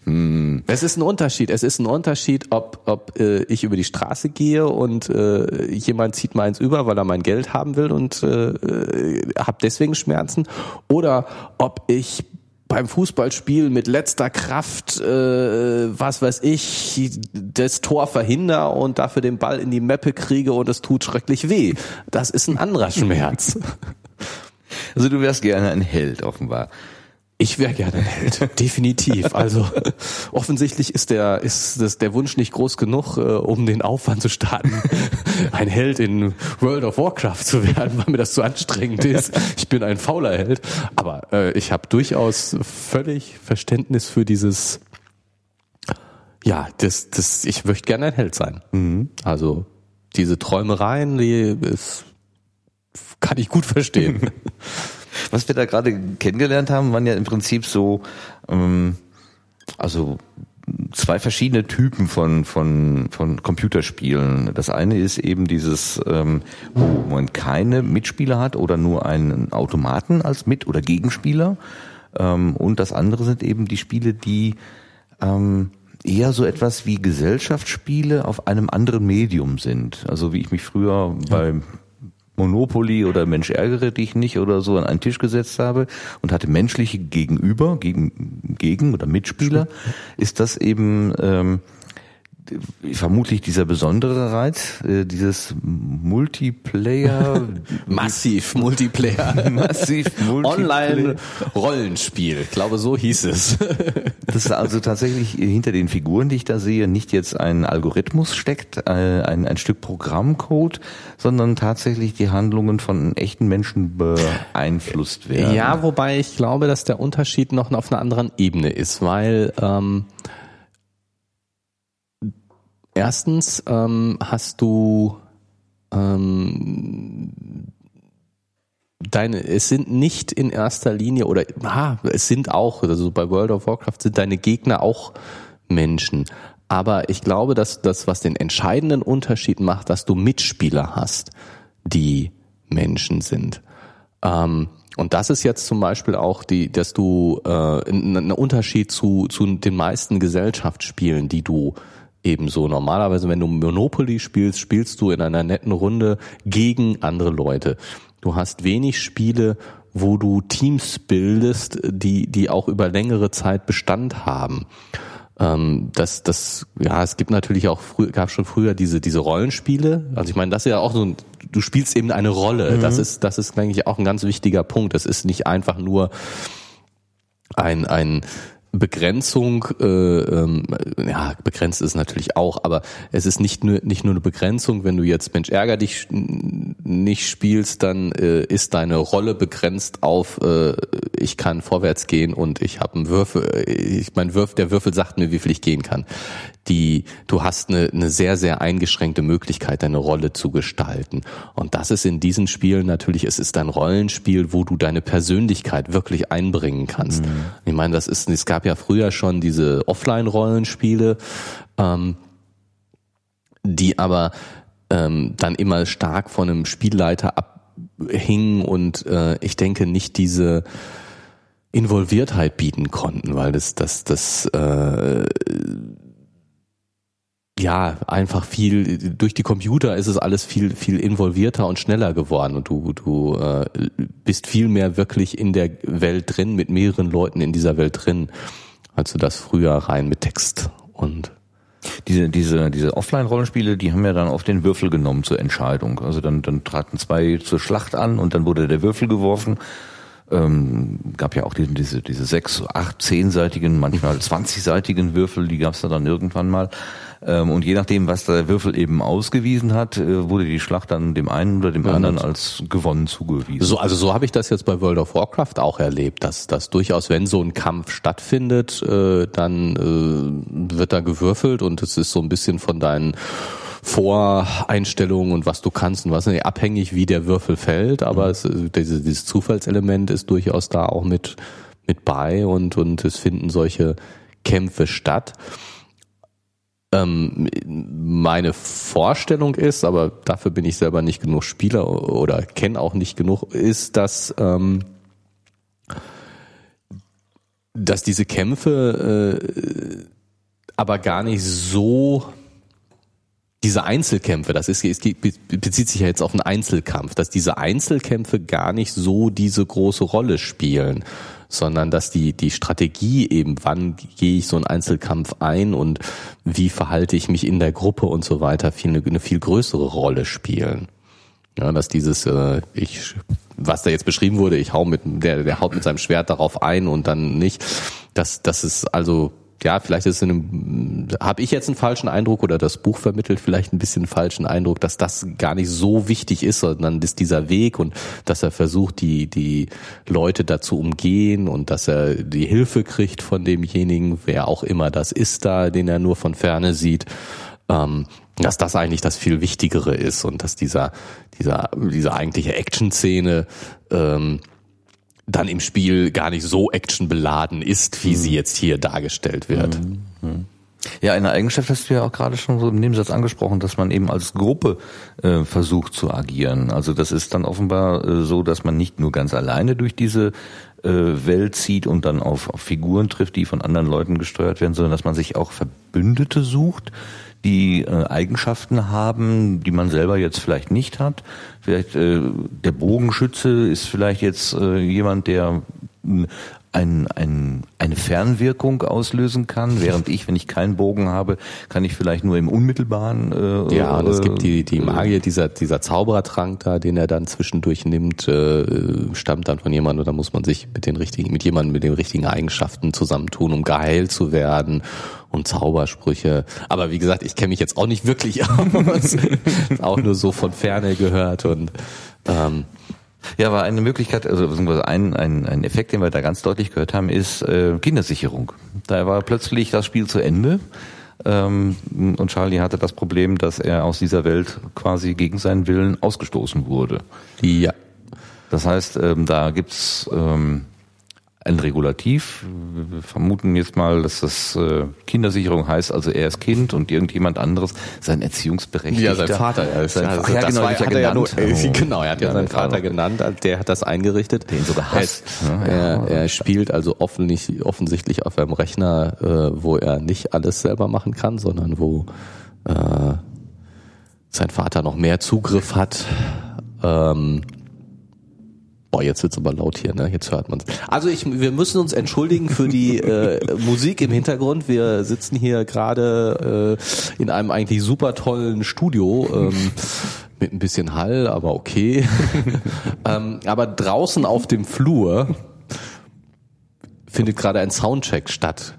Es ist ein Unterschied. Es ist ein Unterschied, ob, ob äh, ich über die Straße gehe und äh, jemand zieht meins über, weil er mein Geld haben will und äh, äh, habe deswegen Schmerzen, oder ob ich beim Fußballspiel mit letzter Kraft, äh, was weiß ich, das Tor verhinder und dafür den Ball in die Meppe kriege und es tut schrecklich weh. Das ist ein anderer Schmerz. Also du wärst gerne ein Held, offenbar. Ich wäre gerne ein Held, definitiv. Also offensichtlich ist der ist das der Wunsch nicht groß genug, äh, um den Aufwand zu starten, ein Held in World of Warcraft zu werden, weil mir das zu anstrengend ist. Ich bin ein fauler Held, aber äh, ich habe durchaus völlig Verständnis für dieses. Ja, das das ich möchte gerne ein Held sein. Also diese Träumereien, die ist, kann ich gut verstehen. Was wir da gerade kennengelernt haben, waren ja im Prinzip so, ähm, also zwei verschiedene Typen von, von, von Computerspielen. Das eine ist eben dieses, ähm, wo man keine Mitspieler hat oder nur einen Automaten als Mit- oder Gegenspieler. Ähm, und das andere sind eben die Spiele, die ähm, eher so etwas wie Gesellschaftsspiele auf einem anderen Medium sind. Also wie ich mich früher bei Monopoly oder Mensch ärgere dich nicht oder so an einen Tisch gesetzt habe und hatte menschliche Gegenüber, gegen, gegen oder Mitspieler, ist das eben ähm, vermutlich dieser besondere Reiz, äh, dieses Multiplayer, Massiv Multiplayer. massiv Multiplayer. Online-Rollenspiel. Ich glaube, so hieß es. Das ist also tatsächlich hinter den Figuren, die ich da sehe, nicht jetzt ein Algorithmus steckt, äh, ein, ein Stück Programmcode, sondern tatsächlich die Handlungen von echten Menschen beeinflusst werden. Ja, wobei ich glaube, dass der Unterschied noch auf einer anderen Ebene ist, weil ähm, erstens ähm, hast du ähm, deine, es sind nicht in erster Linie oder ah, es sind auch, also bei World of Warcraft sind deine Gegner auch Menschen. Aber ich glaube, dass das, was den entscheidenden Unterschied macht, dass du Mitspieler hast, die Menschen sind. Ähm, und das ist jetzt zum Beispiel auch die, dass du äh, ein, Unterschied zu, zu den meisten Gesellschaftsspielen, die du ebenso normalerweise, wenn du Monopoly spielst, spielst du in einer netten Runde gegen andere Leute. Du hast wenig Spiele, wo du Teams bildest, die, die auch über längere Zeit Bestand haben. Ähm, das, das, ja, es gibt natürlich auch früh, gab schon früher diese, diese Rollenspiele. Also ich meine, das ist ja auch so ein, du spielst eben eine Rolle. Das ist, das ist eigentlich auch ein ganz wichtiger Punkt. Das ist nicht einfach nur ein, ein Begrenzung, äh, ähm, ja, begrenzt ist natürlich auch, aber es ist nicht nur, nicht nur eine Begrenzung, wenn du jetzt Mensch ärger dich nicht spielst, dann äh, ist deine Rolle begrenzt auf, äh, ich kann vorwärts gehen und ich habe einen Würfel, ich mein Würfel, der Würfel sagt mir, wie viel ich gehen kann. Die, du hast eine, eine sehr, sehr eingeschränkte Möglichkeit, deine Rolle zu gestalten. Und das ist in diesen Spielen natürlich, es ist ein Rollenspiel, wo du deine Persönlichkeit wirklich einbringen kannst. Ich meine, das ist, es gab ja früher schon diese Offline-Rollenspiele, ähm, die aber ähm, dann immer stark von einem Spielleiter abhingen und äh, ich denke nicht diese Involviertheit bieten konnten, weil das das das äh, ja, einfach viel, durch die Computer ist es alles viel, viel involvierter und schneller geworden und du, du äh, bist viel mehr wirklich in der Welt drin, mit mehreren Leuten in dieser Welt drin, als du das früher rein mit Text und diese, diese, diese Offline-Rollenspiele, die haben ja dann auf den Würfel genommen zur Entscheidung. Also dann, dann traten zwei zur Schlacht an und dann wurde der Würfel geworfen. Ähm, gab ja auch diese, diese, diese sechs, acht, zehnseitigen, manchmal zwanzigseitigen Würfel, die gab es da dann irgendwann mal. Ähm, und je nachdem, was der Würfel eben ausgewiesen hat, äh, wurde die Schlacht dann dem einen oder dem ja, anderen als gewonnen zugewiesen. So, also so habe ich das jetzt bei World of Warcraft auch erlebt, dass, dass durchaus, wenn so ein Kampf stattfindet, äh, dann äh, wird da gewürfelt und es ist so ein bisschen von deinen Voreinstellungen und was du kannst und was nicht, abhängig wie der Würfel fällt, aber mhm. es, dieses, dieses Zufallselement ist durchaus da auch mit, mit bei und, und es finden solche Kämpfe statt. Ähm, meine Vorstellung ist, aber dafür bin ich selber nicht genug Spieler oder kenne auch nicht genug, ist, dass ähm, dass diese Kämpfe äh, aber gar nicht so diese Einzelkämpfe, das ist, es bezieht sich ja jetzt auf einen Einzelkampf, dass diese Einzelkämpfe gar nicht so diese große Rolle spielen, sondern dass die, die Strategie eben, wann gehe ich so einen Einzelkampf ein und wie verhalte ich mich in der Gruppe und so weiter, viel, eine, viel größere Rolle spielen. Ja, dass dieses, äh, ich, was da jetzt beschrieben wurde, ich hau mit, der, der haut mit seinem Schwert darauf ein und dann nicht, dass, dass es also ja, vielleicht ist in habe ich jetzt einen falschen Eindruck oder das Buch vermittelt vielleicht ein bisschen einen falschen Eindruck, dass das gar nicht so wichtig ist, sondern ist dieser Weg und dass er versucht, die, die Leute dazu umgehen und dass er die Hilfe kriegt von demjenigen, wer auch immer das ist da, den er nur von ferne sieht, ähm, dass das eigentlich das viel Wichtigere ist und dass dieser, dieser, diese eigentliche Action-Szene, ähm, dann im Spiel gar nicht so actionbeladen ist, wie mhm. sie jetzt hier dargestellt wird. Mhm. mhm. Ja, eine Eigenschaft hast du ja auch gerade schon so im Nebensatz angesprochen, dass man eben als Gruppe äh, versucht zu agieren. Also das ist dann offenbar äh, so, dass man nicht nur ganz alleine durch diese äh, Welt zieht und dann auf, auf Figuren trifft, die von anderen Leuten gesteuert werden, sondern dass man sich auch Verbündete sucht, die äh, Eigenschaften haben, die man selber jetzt vielleicht nicht hat. Vielleicht äh, der Bogenschütze ist vielleicht jetzt äh, jemand, der ein, ein, eine Fernwirkung auslösen kann, während ich, wenn ich keinen Bogen habe, kann ich vielleicht nur im unmittelbaren. Äh, ja, es gibt die die äh, Magier, dieser dieser Zauberertrank da, den er dann zwischendurch nimmt, äh, stammt dann von jemandem. Oder muss man sich mit den richtigen, mit jemandem mit den richtigen Eigenschaften zusammentun, um geheilt zu werden und Zaubersprüche. Aber wie gesagt, ich kenne mich jetzt auch nicht wirklich aus, auch nur so von Ferne gehört und ähm, ja, aber eine Möglichkeit, also ein, ein, ein Effekt, den wir da ganz deutlich gehört haben, ist äh, Kindersicherung. Da war plötzlich das Spiel zu Ende ähm, und Charlie hatte das Problem, dass er aus dieser Welt quasi gegen seinen Willen ausgestoßen wurde. Ja. Das heißt, ähm, da gibt's ähm, ein Regulativ. Wir vermuten jetzt mal, dass das äh, Kindersicherung heißt, also er ist Kind und irgendjemand anderes sein Erziehungsberechtigter. Ja, sein Vater. Er ist sein, Ach, ja, genau, war, hat er ja nur, oh. genau, er hat ja, ja seinen Vater genannt, der hat das eingerichtet. Den sogar hasst. Er, er, er spielt also offensichtlich, offensichtlich auf einem Rechner, äh, wo er nicht alles selber machen kann, sondern wo äh, sein Vater noch mehr Zugriff hat. Ähm, Boah, jetzt wird's aber laut hier, ne? Jetzt hört man's. Also ich, wir müssen uns entschuldigen für die äh, Musik im Hintergrund. Wir sitzen hier gerade äh, in einem eigentlich super tollen Studio ähm, mit ein bisschen Hall, aber okay. ähm, aber draußen auf dem Flur findet gerade ein Soundcheck statt.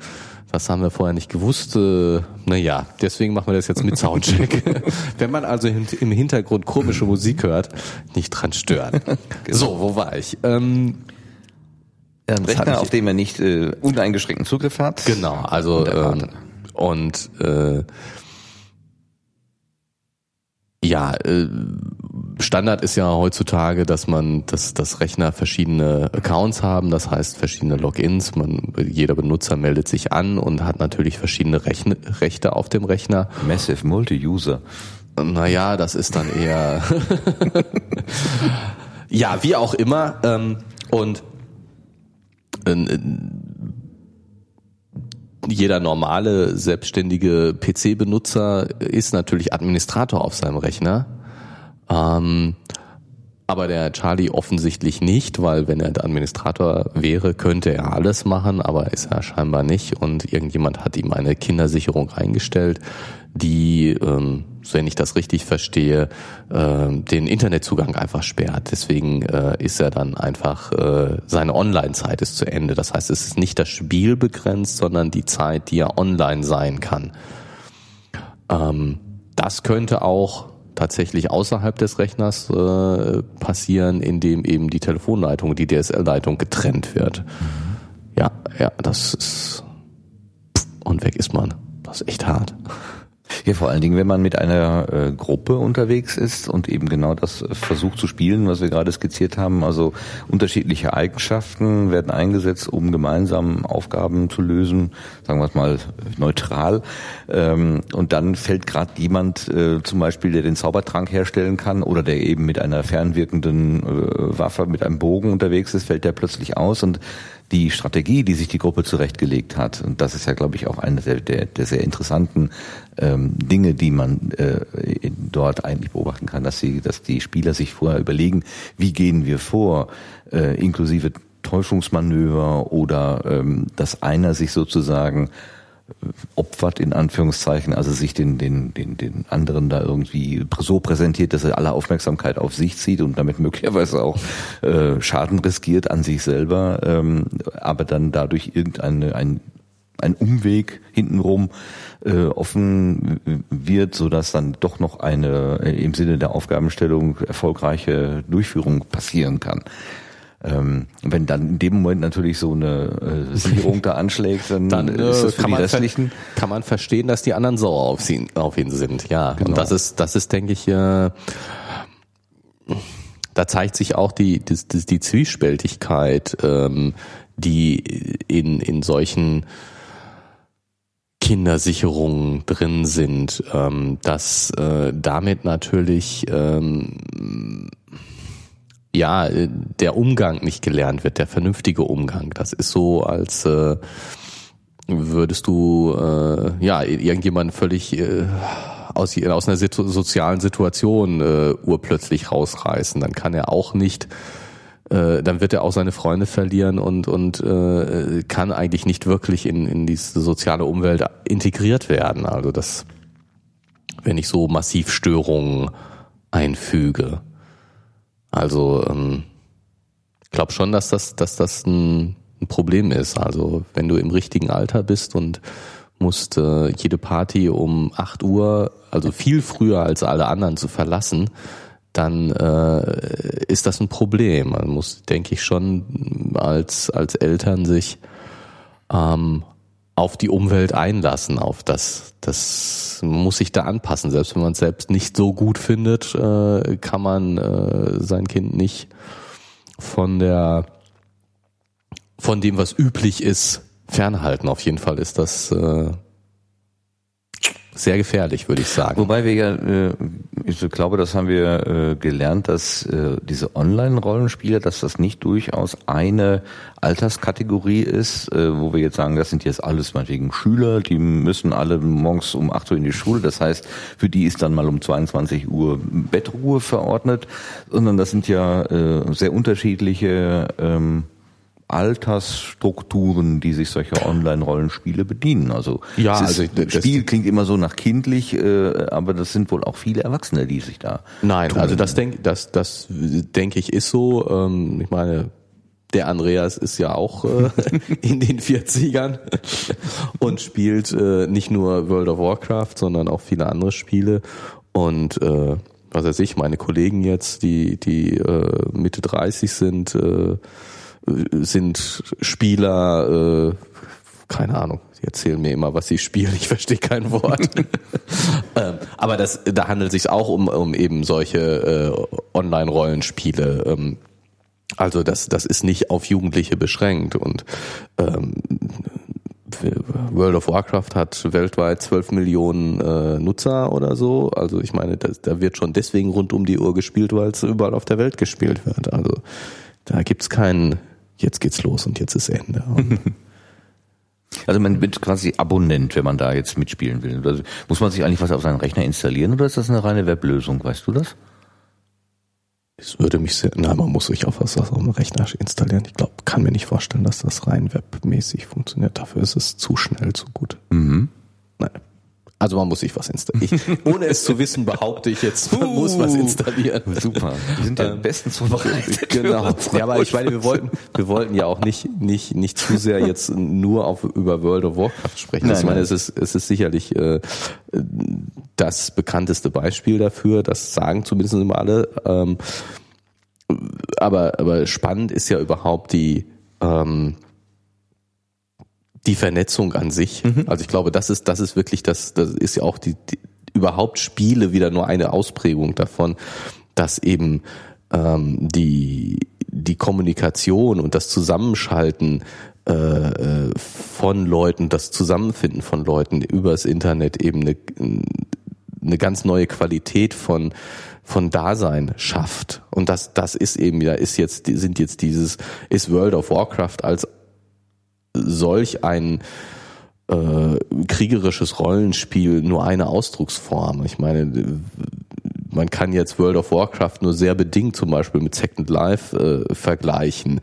Das haben wir vorher nicht gewusst. Äh, naja, deswegen machen wir das jetzt mit Soundcheck. Wenn man also im Hintergrund komische Musik hört, nicht dran stören. Genau. So, wo war ich? Ähm, ein Rechner, auf dem er nicht äh, uneingeschränkten Zugriff hat. Genau, also und, ähm, und äh, ja, äh, Standard ist ja heutzutage, dass man, dass das Rechner verschiedene Accounts haben, das heißt verschiedene Logins. Man, jeder Benutzer meldet sich an und hat natürlich verschiedene Rechne, Rechte auf dem Rechner. Massive Multi-User. Naja, das ist dann eher. ja, wie auch immer. Ähm, und äh, jeder normale selbstständige PC-Benutzer ist natürlich Administrator auf seinem Rechner. Ähm, aber der Charlie offensichtlich nicht, weil wenn er Administrator wäre, könnte er alles machen, aber ist er scheinbar nicht. Und irgendjemand hat ihm eine Kindersicherung eingestellt, die, ähm, wenn ich das richtig verstehe, äh, den Internetzugang einfach sperrt. Deswegen äh, ist er dann einfach, äh, seine Online-Zeit ist zu Ende. Das heißt, es ist nicht das Spiel begrenzt, sondern die Zeit, die er online sein kann. Ähm, das könnte auch tatsächlich außerhalb des Rechners äh, passieren, indem eben die Telefonleitung, die DSL-Leitung getrennt wird. Mhm. Ja, ja, das ist und weg ist man. Das ist echt hart. Ja, vor allen Dingen, wenn man mit einer äh, Gruppe unterwegs ist und eben genau das äh, versucht zu spielen, was wir gerade skizziert haben. Also unterschiedliche Eigenschaften werden eingesetzt, um gemeinsam Aufgaben zu lösen, sagen wir es mal neutral. Ähm, und dann fällt gerade jemand, äh, zum Beispiel, der den Zaubertrank herstellen kann oder der eben mit einer fernwirkenden äh, Waffe, mit einem Bogen unterwegs ist, fällt der plötzlich aus und die Strategie, die sich die Gruppe zurechtgelegt hat, und das ist ja, glaube ich, auch eine der, der, der sehr interessanten ähm, Dinge, die man äh, dort eigentlich beobachten kann, dass sie, dass die Spieler sich vorher überlegen, wie gehen wir vor, äh, inklusive Täuschungsmanöver oder ähm, dass einer sich sozusagen opfert in Anführungszeichen, also sich den, den, den, den anderen da irgendwie so präsentiert, dass er alle Aufmerksamkeit auf sich zieht und damit möglicherweise auch äh, Schaden riskiert an sich selber, ähm, aber dann dadurch irgendeine ein, ein Umweg hintenrum äh, offen wird, so dass dann doch noch eine äh, im Sinne der Aufgabenstellung erfolgreiche Durchführung passieren kann. Ähm, wenn dann in dem Moment natürlich so eine äh, Sicherung da anschlägt, dann, dann äh, ist das für kann die restlichen. Kann man verstehen, dass die anderen sauer auf, sie, auf ihn sind, ja. Genau. Und das ist, das ist, denke ich, äh, da zeigt sich auch die, die, die Zwiespältigkeit, ähm, die in, in solchen Kindersicherungen drin sind, ähm, dass äh, damit natürlich ähm, ja, äh, der Umgang nicht gelernt wird, der vernünftige Umgang. Das ist so, als äh, würdest du äh, ja irgendjemanden völlig äh, aus, aus einer situ sozialen Situation äh, urplötzlich rausreißen. Dann kann er auch nicht, äh, dann wird er auch seine Freunde verlieren und, und äh, kann eigentlich nicht wirklich in, in diese soziale Umwelt integriert werden. Also das, wenn ich so massiv Störungen einfüge. Also ähm, glaube schon, dass das, dass das ein, ein Problem ist. Also wenn du im richtigen Alter bist und musst äh, jede Party um 8 Uhr, also viel früher als alle anderen zu verlassen, dann äh, ist das ein Problem. Man muss, denke ich, schon als, als Eltern sich ähm, auf die Umwelt einlassen, auf das, das muss sich da anpassen. Selbst wenn man es selbst nicht so gut findet, äh, kann man äh, sein Kind nicht von der, von dem, was üblich ist, fernhalten. Auf jeden Fall ist das äh, sehr gefährlich, würde ich sagen. Wobei wir ja, äh, ich glaube, das haben wir äh, gelernt, dass äh, diese Online-Rollenspiele, dass das nicht durchaus eine Alterskategorie ist, wo wir jetzt sagen, das sind jetzt alles meinetwegen Schüler, die müssen alle morgens um 8 Uhr in die Schule, das heißt, für die ist dann mal um 22 Uhr Bettruhe verordnet, sondern das sind ja sehr unterschiedliche ähm, Altersstrukturen, die sich solche Online-Rollenspiele bedienen. Also, ja, ist, also das Spiel klingt immer so nach kindlich, äh, aber das sind wohl auch viele Erwachsene, die sich da. Nein, tun. also das denke das, das denke ich ist so. Ähm, ich meine, der Andreas ist ja auch äh, in den 40ern und spielt äh, nicht nur World of Warcraft, sondern auch viele andere Spiele. Und äh, was weiß ich, meine Kollegen jetzt, die, die äh, Mitte 30 sind, äh, sind Spieler, äh, keine Ahnung, Die erzählen mir immer, was sie spielen. Ich verstehe kein Wort. ähm, aber das, da handelt es sich auch um, um eben solche äh, Online-Rollenspiele. Ähm, also das, das ist nicht auf Jugendliche beschränkt und ähm, World of Warcraft hat weltweit 12 Millionen äh, Nutzer oder so. Also ich meine, das, da wird schon deswegen rund um die Uhr gespielt, weil es überall auf der Welt gespielt wird. Also da gibt's keinen, jetzt geht's los und jetzt ist Ende. Also man wird quasi Abonnent, wenn man da jetzt mitspielen will. Also muss man sich eigentlich was auf seinen Rechner installieren oder ist das eine reine Weblösung? Weißt du das? Es würde mich sehr, nein, man muss sich auf was auf dem Rechner installieren. Ich glaube, kann mir nicht vorstellen, dass das rein webmäßig funktioniert. Dafür ist es zu schnell, zu gut. Mhm. Nein. Also man muss sich was installieren. Ich, ohne es zu wissen, behaupte ich jetzt, man uh, muss was installieren. Super. Wir sind ja ähm, bestens vorbereitet. Genau. Ja, aber ich meine, wir wollten, wir wollten ja auch nicht, nicht, nicht zu sehr jetzt nur auf, über World of Warcraft sprechen. Nein, ich meine, nein. es ist, es ist sicherlich äh, das bekannteste Beispiel dafür. Das sagen zumindest immer alle. Ähm, aber, aber spannend ist ja überhaupt die, ähm, die Vernetzung an sich. Mhm. Also ich glaube, das ist, das ist wirklich das, das ist ja auch die, die überhaupt Spiele wieder nur eine Ausprägung davon, dass eben ähm, die, die Kommunikation und das Zusammenschalten äh, äh von Leuten, das Zusammenfinden von Leuten übers Internet eben eine, eine ganz neue Qualität von von Dasein schafft. Und das, das ist eben ja, ist jetzt, sind jetzt dieses, ist World of Warcraft als solch ein äh, kriegerisches Rollenspiel nur eine Ausdrucksform. Ich meine, man kann jetzt World of Warcraft nur sehr bedingt zum Beispiel mit Second Life äh, vergleichen.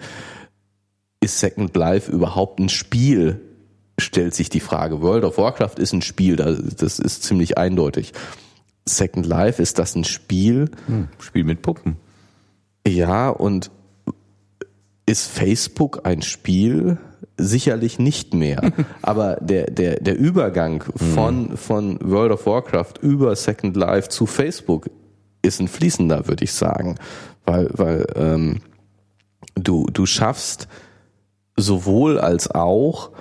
Ist Second Life überhaupt ein Spiel? Stellt sich die Frage. World of Warcraft ist ein Spiel, das ist ziemlich eindeutig. Second Life ist das ein Spiel? Hm, Spiel mit Puppen. Ja, und ist Facebook ein Spiel? Sicherlich nicht mehr. Aber der, der, der Übergang von, hm. von World of Warcraft über Second Life zu Facebook ist ein fließender, würde ich sagen. Weil, weil ähm, du, du schaffst sowohl als auch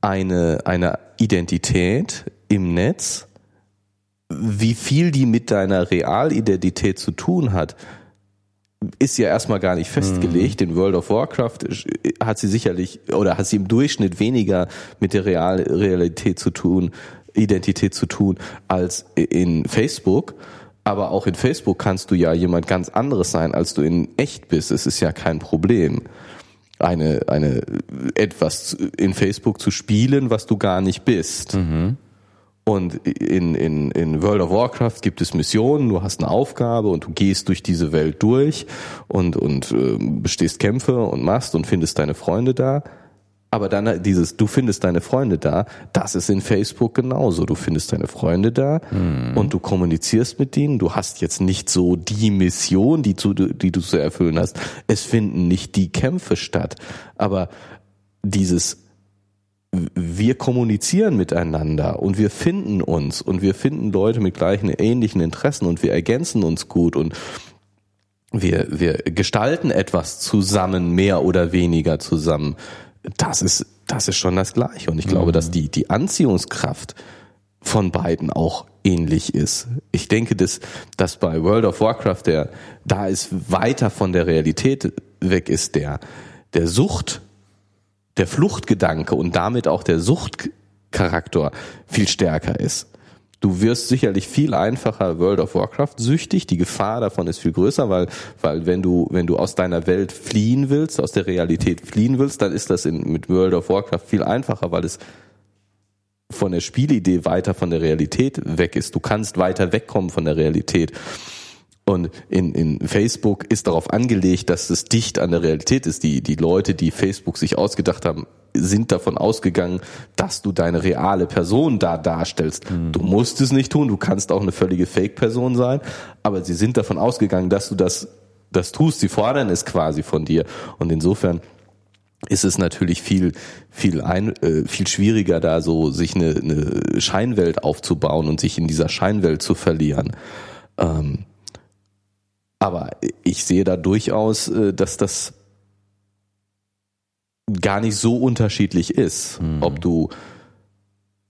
eine, eine Identität im Netz, wie viel die mit deiner Realidentität zu tun hat, ist ja erstmal gar nicht festgelegt. In World of Warcraft hat sie sicherlich oder hat sie im Durchschnitt weniger mit der Real Realität zu tun, Identität zu tun, als in Facebook. Aber auch in Facebook kannst du ja jemand ganz anderes sein, als du in echt bist. Es ist ja kein Problem. Eine, eine, etwas in Facebook zu spielen, was du gar nicht bist. Mhm. Und in, in, in World of Warcraft gibt es Missionen, du hast eine Aufgabe und du gehst durch diese Welt durch und, und äh, bestehst Kämpfe und machst und findest deine Freunde da. Aber dann dieses, du findest deine Freunde da, das ist in Facebook genauso. Du findest deine Freunde da mhm. und du kommunizierst mit denen. Du hast jetzt nicht so die Mission, die, zu, die du zu erfüllen hast. Es finden nicht die Kämpfe statt. Aber dieses wir kommunizieren miteinander und wir finden uns und wir finden Leute mit gleichen ähnlichen Interessen und wir ergänzen uns gut und wir, wir gestalten etwas zusammen, mehr oder weniger zusammen. Das ist, das ist schon das Gleiche. Und ich glaube, mhm. dass die, die Anziehungskraft von beiden auch ähnlich ist. Ich denke, dass, dass bei World of Warcraft der, da ist weiter von der Realität weg ist, der, der Sucht der Fluchtgedanke und damit auch der Suchtcharakter viel stärker ist. Du wirst sicherlich viel einfacher World of Warcraft süchtig. Die Gefahr davon ist viel größer, weil, weil wenn du, wenn du aus deiner Welt fliehen willst, aus der Realität fliehen willst, dann ist das in, mit World of Warcraft viel einfacher, weil es von der Spielidee weiter von der Realität weg ist. Du kannst weiter wegkommen von der Realität. Und in, in Facebook ist darauf angelegt, dass es dicht an der Realität ist. Die, die Leute, die Facebook sich ausgedacht haben, sind davon ausgegangen, dass du deine reale Person da darstellst. Mhm. Du musst es nicht tun, du kannst auch eine völlige Fake-Person sein, aber sie sind davon ausgegangen, dass du das, das tust. Sie fordern es quasi von dir. Und insofern ist es natürlich viel viel ein, äh, viel schwieriger da so sich eine, eine Scheinwelt aufzubauen und sich in dieser Scheinwelt zu verlieren. Ähm, aber ich sehe da durchaus, äh, dass das gar nicht so unterschiedlich ist, mhm. ob du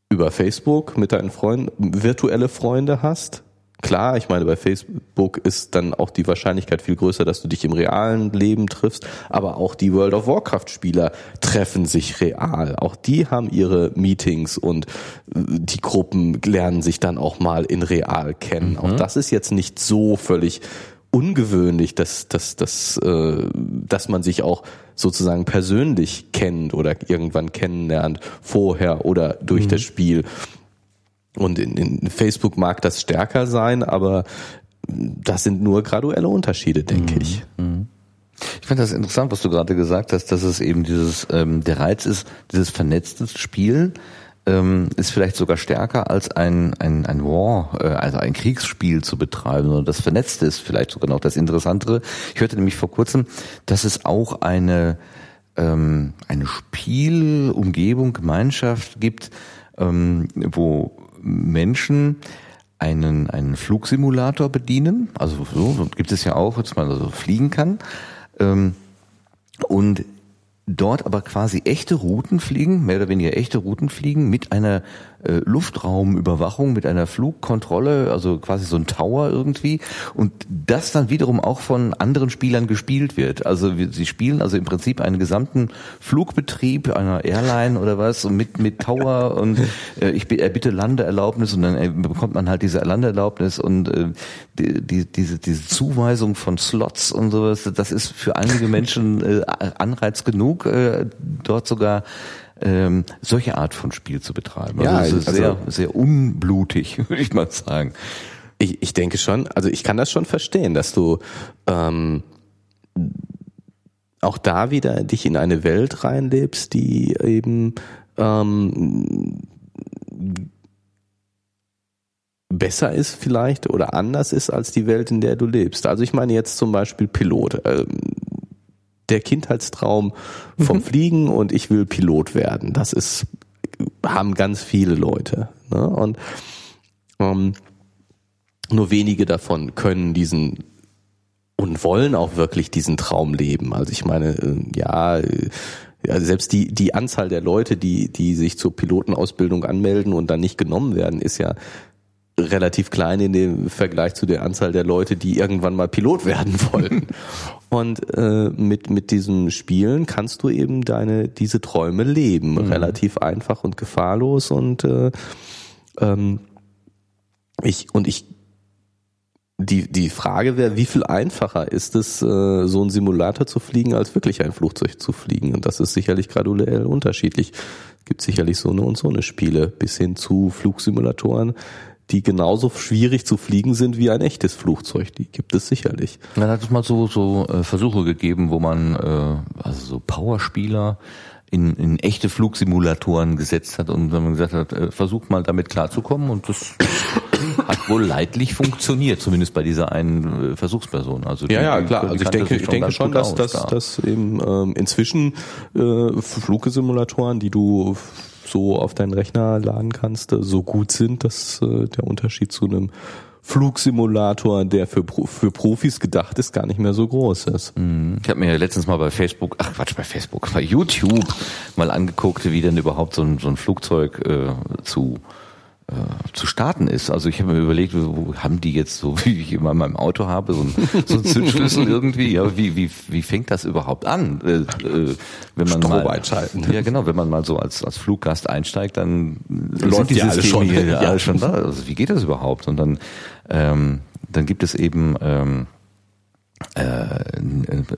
über Facebook mit deinen Freunden virtuelle Freunde hast. Klar, ich meine, bei Facebook ist dann auch die Wahrscheinlichkeit viel größer, dass du dich im realen Leben triffst, aber auch die World of Warcraft Spieler treffen sich real. Auch die haben ihre Meetings und äh, die Gruppen lernen sich dann auch mal in real kennen. Mhm. Auch das ist jetzt nicht so völlig ungewöhnlich, dass, dass, dass, äh, dass man sich auch sozusagen persönlich kennt oder irgendwann kennenlernt, vorher oder durch mhm. das Spiel. Und in, in Facebook mag das stärker sein, aber das sind nur graduelle Unterschiede, denke mhm. ich. Mhm. Ich finde das interessant, was du gerade gesagt hast, dass es eben dieses, ähm, der Reiz ist, dieses vernetzte Spiel ähm, ist vielleicht sogar stärker als ein, ein, ein War, äh, also ein Kriegsspiel zu betreiben. Und das Vernetzte ist vielleicht sogar noch das Interessantere. Ich hörte nämlich vor kurzem, dass es auch eine, ähm, eine Spielumgebung, Gemeinschaft gibt, ähm, wo Menschen einen, einen Flugsimulator bedienen. Also so gibt es ja auch, dass man also fliegen kann. Ähm, und dort aber quasi echte Routen fliegen, mehr oder weniger echte Routen fliegen mit einer äh, Luftraumüberwachung, mit einer Flugkontrolle, also quasi so ein Tower irgendwie und das dann wiederum auch von anderen Spielern gespielt wird. Also sie spielen also im Prinzip einen gesamten Flugbetrieb einer Airline oder was und mit mit Tower und äh, ich erbitte Landeerlaubnis und dann äh, bekommt man halt diese Landeerlaubnis und äh, die, die, diese diese Zuweisung von Slots und sowas. Das ist für einige Menschen äh, Anreiz genug genug, äh, dort sogar ähm, solche Art von Spiel zu betreiben. Also ja, also ist sehr, sehr unblutig, würde ich mal sagen. Ich, ich denke schon, also ich kann das schon verstehen, dass du ähm, auch da wieder dich in eine Welt reinlebst, die eben ähm, besser ist vielleicht oder anders ist als die Welt, in der du lebst. Also ich meine jetzt zum Beispiel Pilot. Ähm, der Kindheitstraum vom mhm. Fliegen und ich will Pilot werden. Das ist, haben ganz viele Leute. Ne? Und ähm, nur wenige davon können diesen und wollen auch wirklich diesen Traum leben. Also ich meine, äh, ja, selbst die, die Anzahl der Leute, die, die sich zur Pilotenausbildung anmelden und dann nicht genommen werden, ist ja relativ klein in dem Vergleich zu der Anzahl der Leute, die irgendwann mal Pilot werden wollen. Und äh, mit mit diesem Spielen kannst du eben deine diese Träume leben, mhm. relativ einfach und gefahrlos und äh, ähm, ich und ich die die Frage wäre, wie viel einfacher ist es, äh, so ein Simulator zu fliegen, als wirklich ein Flugzeug zu fliegen? Und das ist sicherlich graduell unterschiedlich. Es gibt sicherlich so eine und so eine Spiele bis hin zu Flugsimulatoren, die genauso schwierig zu fliegen sind wie ein echtes Flugzeug. Die gibt es sicherlich. Dann hat es mal so, so äh, Versuche gegeben, wo man äh, also so Powerspieler in, in echte Flugsimulatoren gesetzt hat und dann gesagt hat, äh, versucht mal damit klarzukommen und das hat wohl leidlich funktioniert, zumindest bei dieser einen äh, Versuchsperson. Also die, ja, ja, klar. Also ich denke, ich denke schon, dass, dass, da. dass eben ähm, inzwischen äh, Flugsimulatoren, die du so auf deinen Rechner laden kannst, äh, so gut sind, dass äh, der Unterschied zu einem Flugsimulator, der für, für Profis gedacht ist, gar nicht mehr so groß ist. Mhm. Ich habe mir letztens mal bei Facebook, ach Quatsch, bei Facebook, bei YouTube mal angeguckt, wie denn überhaupt so ein, so ein Flugzeug äh, zu äh, zu starten ist. Also ich habe mir überlegt, wo haben die jetzt so, wie ich immer in meinem Auto habe, so ein, so ein Zündschlüssel irgendwie, ja, wie, wie, wie fängt das überhaupt an? Äh, äh, wenn man Strom mal, einschalten. Ja, genau, wenn man mal so als, als Fluggast einsteigt, dann läuft die alles schon, hier, ja, alles schon da. Also wie geht das überhaupt? Und dann, ähm, dann gibt es eben, ähm, äh,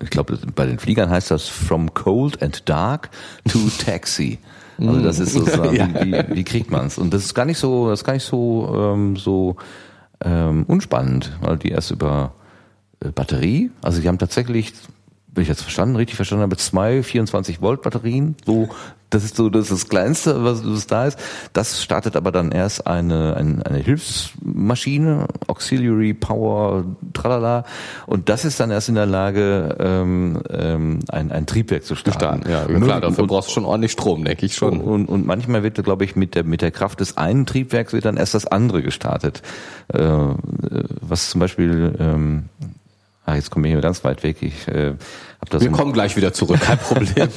ich glaube, bei den Fliegern heißt das From Cold and Dark to Taxi. Also das ist sozusagen, ja. wie, wie, wie kriegt man es? Und das ist gar nicht so, das ist gar nicht so ähm, so ähm, unspannend, weil die erst über äh, Batterie, also die haben tatsächlich wenn ich jetzt verstanden, richtig verstanden habe, zwei 24 Volt Batterien, so das ist so das, ist das Kleinste, was, was da ist. Das startet aber dann erst eine, eine, eine Hilfsmaschine, Auxiliary Power, tralala. Und das ist dann erst in der Lage, ähm, ähm, ein, ein Triebwerk zu starten. Ja, klar, dafür und, brauchst du schon ordentlich Strom, denke ich schon. Und, und manchmal wird, glaube ich, mit der, mit der Kraft des einen Triebwerks wird dann erst das andere gestartet. Äh, was zum Beispiel ähm, Ah, jetzt komme ich hier ganz weit weg. Ich äh, Wir kommen gleich wieder zurück, kein Problem.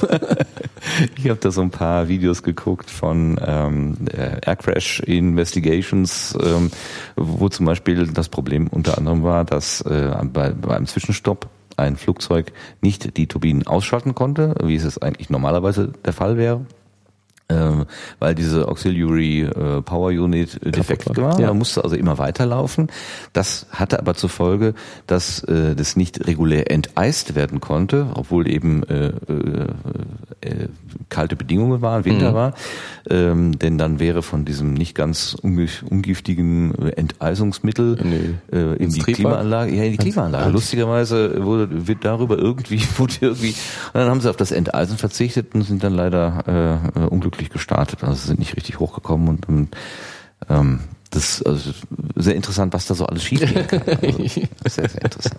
ich habe da so ein paar Videos geguckt von ähm, äh, Air Crash Investigations, ähm, wo zum Beispiel das Problem unter anderem war, dass äh, bei, bei einem Zwischenstopp ein Flugzeug nicht die Turbinen ausschalten konnte, wie es eigentlich normalerweise der Fall wäre. Ähm, weil diese Auxiliary äh, Power Unit äh, defekt war. war. Ja. Man musste also immer weiterlaufen. Das hatte aber zur Folge, dass äh, das nicht regulär enteist werden konnte, obwohl eben äh, äh, äh, kalte Bedingungen waren, Winter Mhm. war. Ähm, denn dann wäre von diesem nicht ganz ungiftigen äh, Enteisungsmittel In die- äh, in ins die Triebwerk? Klimaanlage, ja, in die Klimaanlage. Ganz- Lustigerweise wurde wird darüber irgendwie, wurde irgendwie, und dann haben sie auf das Enteisen verzichtet und sind dann leider äh, äh, unglücklich gestartet. Also sind nicht richtig hochgekommen und, und ähm, das ist also sehr interessant, was da so alles schiefgehen kann. Also, sehr, sehr interessant.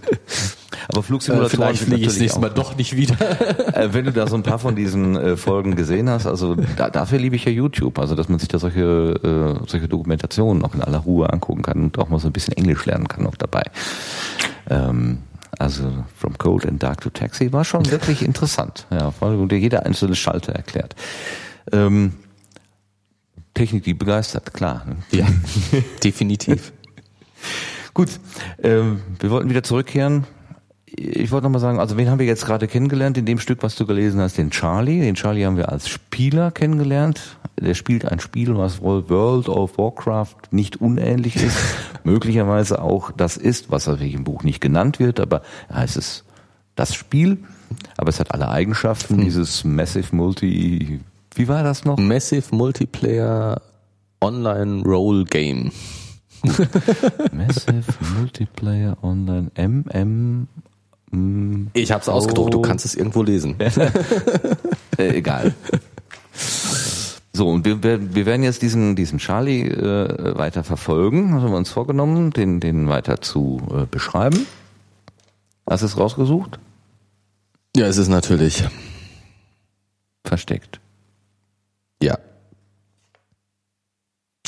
Aber Äh, Flugsimulatoren Vielleicht sind fliege ich das nächste Mal auch- doch nicht wieder. äh, wenn du da so ein paar von diesen äh, Folgen gesehen hast, also da, dafür liebe ich ja YouTube, also dass man sich da solche äh, solche Dokumentationen auch in aller Ruhe angucken kann und auch mal so ein bisschen Englisch lernen kann noch dabei. Ähm, also From Cold and Dark to Taxi war schon wirklich interessant. Ja, vor allem wurde jeder einzelne Schalter erklärt. Ähm, Technik, die begeistert, klar. ne? Ja, definitiv. Gut, ähm, wir wollten wieder zurückkehren. Ich wollte noch mal sagen, also wen haben wir jetzt gerade kennengelernt in dem Stück, was du gelesen hast? Den Charlie. Den Charlie haben wir als Spieler kennengelernt. Der spielt ein Spiel, was wohl World of Warcraft nicht unähnlich ist. Möglicherweise auch das ist, was natürlich im Buch nicht genannt wird, aber heißt es das Spiel. Aber es hat alle Eigenschaften, dieses Massive Multi, wie war das noch? Massive Multiplayer Online Role Game. Massive Multiplayer Online MM. mm, Ich habe es ausgedruckt, du kannst es irgendwo lesen. Äh, egal. So, und wir, wir werden jetzt diesen, diesen Charlie äh, weiter verfolgen. Das haben wir uns vorgenommen, den, den weiter zu äh, beschreiben. Hast du es rausgesucht? Ja, es ist natürlich. Versteckt. Ja.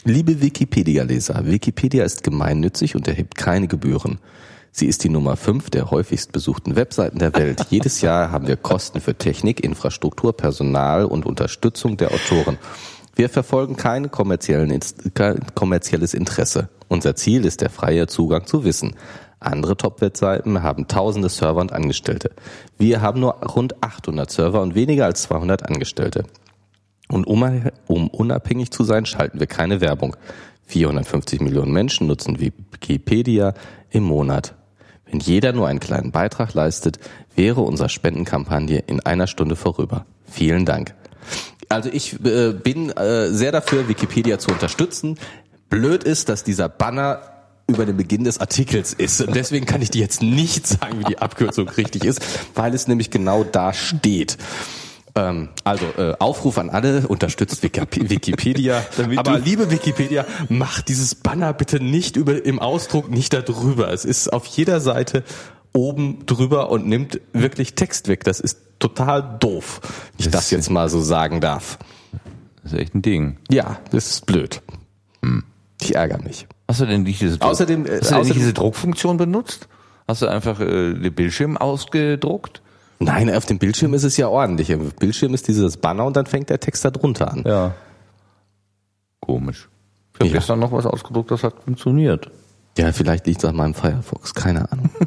Liebe Wikipedia-Leser, Wikipedia ist gemeinnützig und erhebt keine Gebühren. Sie ist die Nummer 5 der häufigst besuchten Webseiten der Welt. Jedes Jahr haben wir Kosten für Technik, Infrastruktur, Personal und Unterstützung der Autoren. Wir verfolgen kein kommerzielles Interesse. Unser Ziel ist der freie Zugang zu Wissen. Andere Top-Webseiten haben tausende Server und Angestellte. Wir haben nur rund 800 Server und weniger als 200 Angestellte. Und um, um unabhängig zu sein, schalten wir keine Werbung. 450 Millionen Menschen nutzen Wikipedia im Monat. Wenn jeder nur einen kleinen Beitrag leistet, wäre unsere Spendenkampagne in einer Stunde vorüber. Vielen Dank. Also ich äh, bin äh, sehr dafür, Wikipedia zu unterstützen. Blöd ist, dass dieser Banner über den Beginn des Artikels ist. Und deswegen kann ich dir jetzt nicht sagen, wie die Abkürzung richtig ist, weil es nämlich genau da steht. Ähm, also äh, Aufruf an alle, unterstützt Wiki- Wikipedia. Aber liebe Wikipedia, macht dieses Banner bitte nicht über im Ausdruck, nicht da drüber. Es ist auf jeder Seite oben drüber und nimmt wirklich Text weg. Das ist total doof, wenn ich das jetzt mal so sagen darf. Das ist echt ein Ding. Ja, das ist blöd. Ich ärgere mich. Hast du denn nicht diese, Außerdem, äh, hast du denn nicht außerdem- diese Druckfunktion benutzt? Hast du einfach äh, den Bildschirm ausgedruckt? Nein, auf dem Bildschirm ist es ja ordentlich. Im Bildschirm ist dieses Banner und dann fängt der Text da drunter an. Ja. Komisch. Ich habe Ja. gestern noch was ausgedruckt, das hat funktioniert. Ja, vielleicht liegt es an meinem Firefox, keine Ahnung.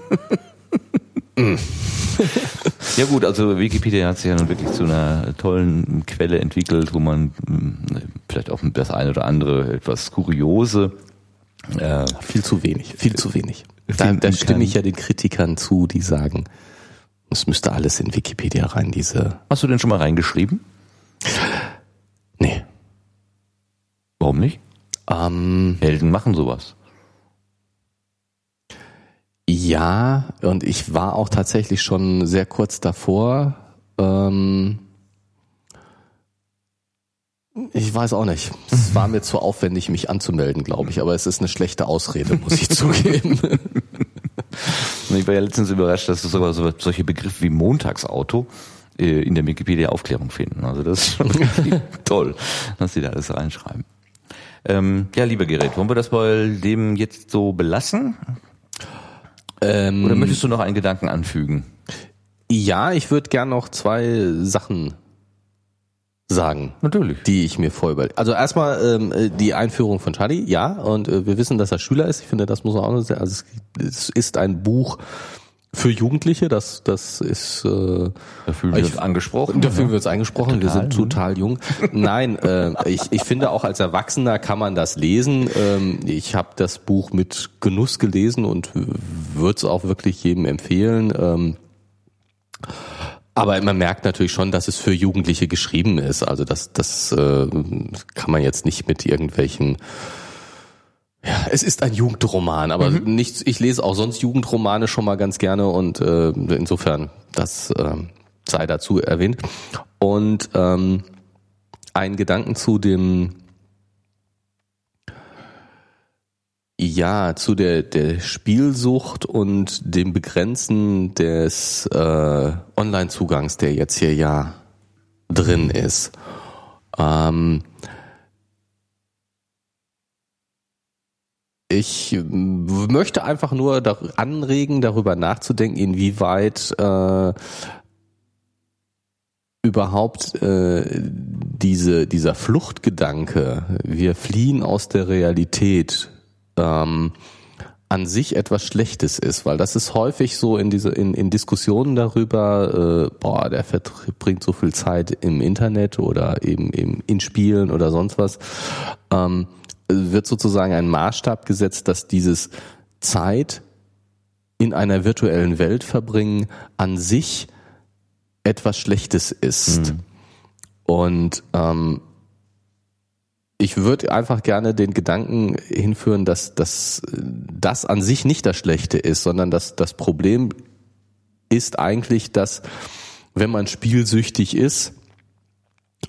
Ja gut, also Wikipedia hat sich ja nun wirklich zu einer tollen Quelle entwickelt, wo man mh, vielleicht auch das eine oder andere etwas kuriose äh, Viel zu wenig, viel zu wenig. Da, da stimme kann. ich ja den Kritikern zu, die sagen, es müsste alles in Wikipedia rein, diese. Hast du denn schon mal reingeschrieben? Nee. Warum nicht? Ähm, Helden machen sowas. ja, und ich war auch tatsächlich schon sehr kurz davor. Ähm, ich weiß auch nicht. Es war mir zu aufwendig, mich anzumelden, glaube ich. Aber es ist eine schlechte Ausrede, muss ich zugeben. Ich war ja letztens überrascht, dass sogar so, solche Begriffe wie Montagsauto äh, in der Wikipedia-Aufklärung finden. Also das ist schon toll, dass sie da alles reinschreiben. Ähm, ja, lieber Gerät, wollen wir das bei dem jetzt so belassen? Ähm, Oder möchtest du noch einen Gedanken anfügen? Ja, ich würde gern noch zwei Sachen sagen. Natürlich. Die ich mir vorüber. Also erstmal ähm, äh, die Einführung von Charlie, ja, und äh, wir wissen, dass er Schüler ist. Ich finde, das muss man auch noch sagen. Also es, es ist ein Buch für Jugendliche, das das ist äh, da fühlen wir uns angesprochen. Da fühlen wir uns angesprochen, total, wir sind ne? total jung. Nein, äh, ich, ich finde auch als Erwachsener kann man das lesen. Ähm, ich habe das Buch mit Genuss gelesen und würde es auch wirklich jedem empfehlen. Ähm, aber man merkt natürlich schon, dass es für Jugendliche geschrieben ist. Also das, das äh, kann man jetzt nicht mit irgendwelchen ja, es ist ein Jugendroman, aber mhm. nichts, ich lese auch sonst Jugendromane schon mal ganz gerne und äh, insofern, das äh, sei dazu erwähnt. Und ähm, ein Gedanken zu dem Ja, zu der, der Spielsucht und dem Begrenzen des äh, Online-Zugangs, der jetzt hier ja drin ist. Ähm, ich möchte einfach nur anregen, darüber nachzudenken, inwieweit äh, überhaupt äh, diese, dieser Fluchtgedanke, wir fliehen aus der Realität, ähm, an sich etwas Schlechtes ist, weil das ist häufig so in diese in, in Diskussionen darüber, äh, boah, der verbringt so viel Zeit im Internet oder eben, eben in Spielen oder sonst was, ähm, wird sozusagen ein Maßstab gesetzt, dass dieses Zeit in einer virtuellen Welt verbringen an sich etwas Schlechtes ist. Mhm. Und ähm, ich würde einfach gerne den Gedanken hinführen, dass, dass das an sich nicht das Schlechte ist, sondern dass das Problem ist eigentlich, dass wenn man spielsüchtig ist,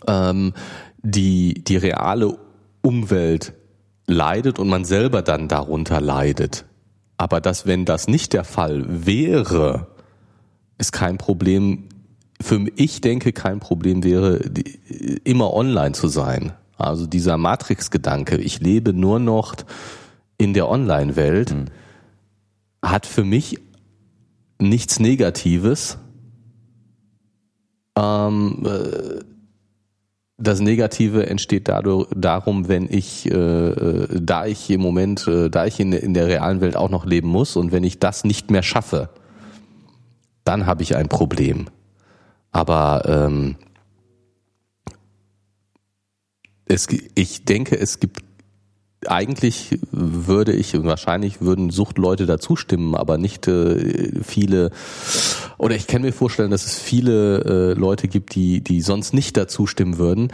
ähm, die, die reale Umwelt leidet und man selber dann darunter leidet. Aber dass, wenn das nicht der Fall wäre, ist kein Problem, für ich denke, kein Problem wäre, immer online zu sein. Also dieser Matrix-Gedanke, ich lebe nur noch in der Online-Welt, mhm. hat für mich nichts Negatives. Ähm, äh, das Negative entsteht dadurch, darum, wenn ich, äh, äh, da ich im Moment, äh, da ich in, in der realen Welt auch noch leben muss und wenn ich das nicht mehr schaffe, dann habe ich ein Problem. Aber ähm, es, ich denke, es gibt eigentlich würde ich wahrscheinlich würden Suchtleute dazu stimmen, aber nicht äh, viele oder ich kann mir vorstellen, dass es viele äh, Leute gibt, die die sonst nicht dazu stimmen würden,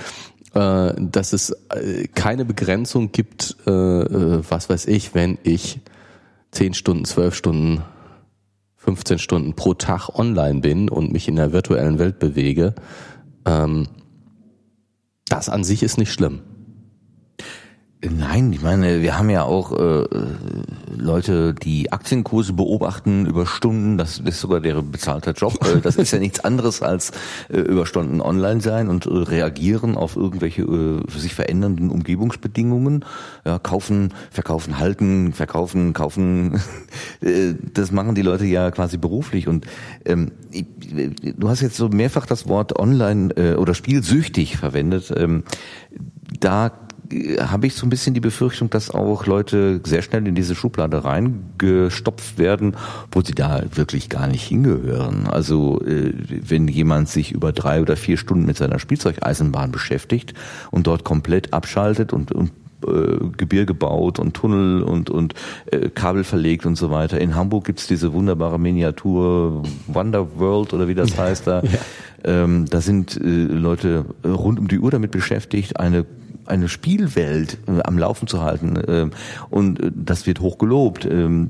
äh, dass es äh, keine Begrenzung gibt, äh, äh, was weiß ich, wenn ich zehn Stunden, zwölf Stunden, 15 Stunden pro Tag online bin und mich in der virtuellen Welt bewege. Ähm, das an sich ist nicht schlimm. Nein, ich meine, wir haben ja auch äh, Leute, die Aktienkurse beobachten über Stunden. Das ist sogar deren bezahlter Job. Äh, das ist ja nichts anderes als äh, über Stunden online sein und äh, reagieren auf irgendwelche äh, sich verändernden Umgebungsbedingungen. Ja, kaufen, verkaufen, halten, verkaufen, kaufen. Äh, das machen die Leute ja quasi beruflich. Und ähm, ich, du hast jetzt so mehrfach das Wort online äh, oder spielsüchtig verwendet. Ähm, da habe ich so ein bisschen die Befürchtung, dass auch Leute sehr schnell in diese Schublade reingestopft werden, wo sie da wirklich gar nicht hingehören. Also äh, wenn jemand sich über drei oder vier Stunden mit seiner Spielzeugeisenbahn beschäftigt und dort komplett abschaltet und, und äh, Gebirge baut und Tunnel und, und äh, Kabel verlegt und so weiter. In Hamburg gibt's diese wunderbare Miniatur Wonder World oder wie das heißt da. Ja. Ähm, da sind äh, Leute rund um die Uhr damit beschäftigt, eine eine Spielwelt äh, am Laufen zu halten. Äh, und äh, das wird hoch gelobt. Ähm,